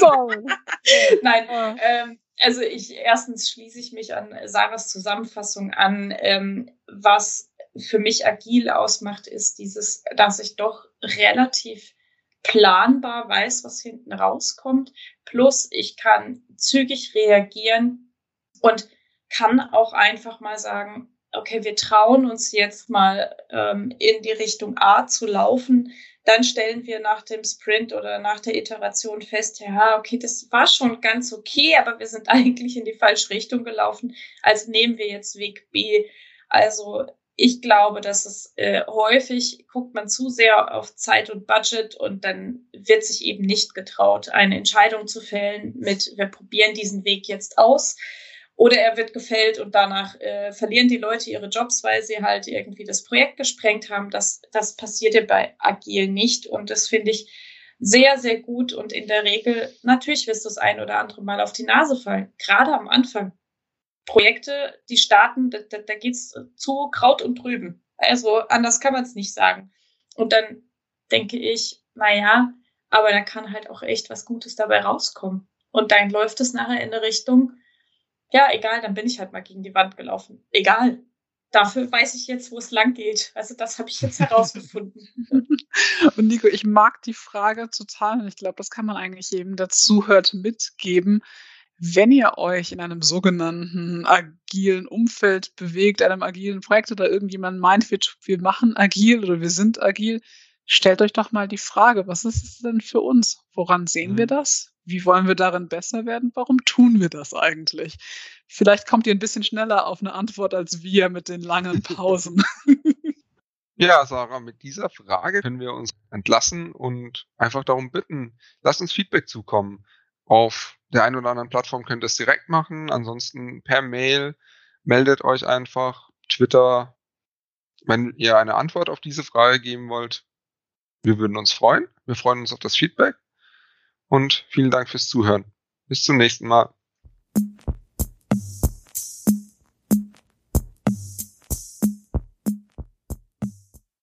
Nein, ähm, also ich erstens schließe ich mich an Sarahs Zusammenfassung an. Ähm, was für mich agil ausmacht, ist dieses, dass ich doch relativ planbar weiß, was hinten rauskommt. Plus ich kann zügig reagieren und kann auch einfach mal sagen, okay, wir trauen uns jetzt mal ähm, in die Richtung A zu laufen. Dann stellen wir nach dem Sprint oder nach der Iteration fest, ja, okay, das war schon ganz okay, aber wir sind eigentlich in die falsche Richtung gelaufen. Also nehmen wir jetzt Weg B. Also ich glaube, dass es äh, häufig guckt man zu sehr auf Zeit und Budget und dann wird sich eben nicht getraut, eine Entscheidung zu fällen mit, wir probieren diesen Weg jetzt aus. Oder er wird gefällt und danach äh, verlieren die Leute ihre Jobs, weil sie halt irgendwie das Projekt gesprengt haben. Das, das passiert ja bei Agil nicht. Und das finde ich sehr, sehr gut. Und in der Regel, natürlich wirst du das ein oder andere Mal auf die Nase fallen. Gerade am Anfang. Projekte, die starten, da, da, da geht's zu Kraut und Trüben. Also anders kann man es nicht sagen. Und dann denke ich, naja, aber da kann halt auch echt was Gutes dabei rauskommen. Und dann läuft es nachher in eine Richtung, ja, egal, dann bin ich halt mal gegen die Wand gelaufen. Egal. Dafür weiß ich jetzt, wo es lang geht. Also das habe ich jetzt herausgefunden.
und Nico, ich mag die Frage total und ich glaube, das kann man eigentlich jedem, der zuhört, mitgeben. Wenn ihr euch in einem sogenannten agilen Umfeld bewegt, einem agilen Projekt oder irgendjemand meint, wir, wir machen agil oder wir sind agil, stellt euch doch mal die Frage, was ist es denn für uns? Woran sehen mhm. wir das? Wie wollen wir darin besser werden? Warum tun wir das eigentlich? Vielleicht kommt ihr ein bisschen schneller auf eine Antwort als wir mit den langen Pausen.
Ja, Sarah, mit dieser Frage können wir uns entlassen und einfach darum bitten, lasst uns Feedback zukommen. Auf der einen oder anderen Plattform könnt ihr es direkt machen, ansonsten per Mail meldet euch einfach, Twitter, wenn ihr eine Antwort auf diese Frage geben wollt. Wir würden uns freuen. Wir freuen uns auf das Feedback und vielen Dank fürs Zuhören. Bis zum nächsten Mal.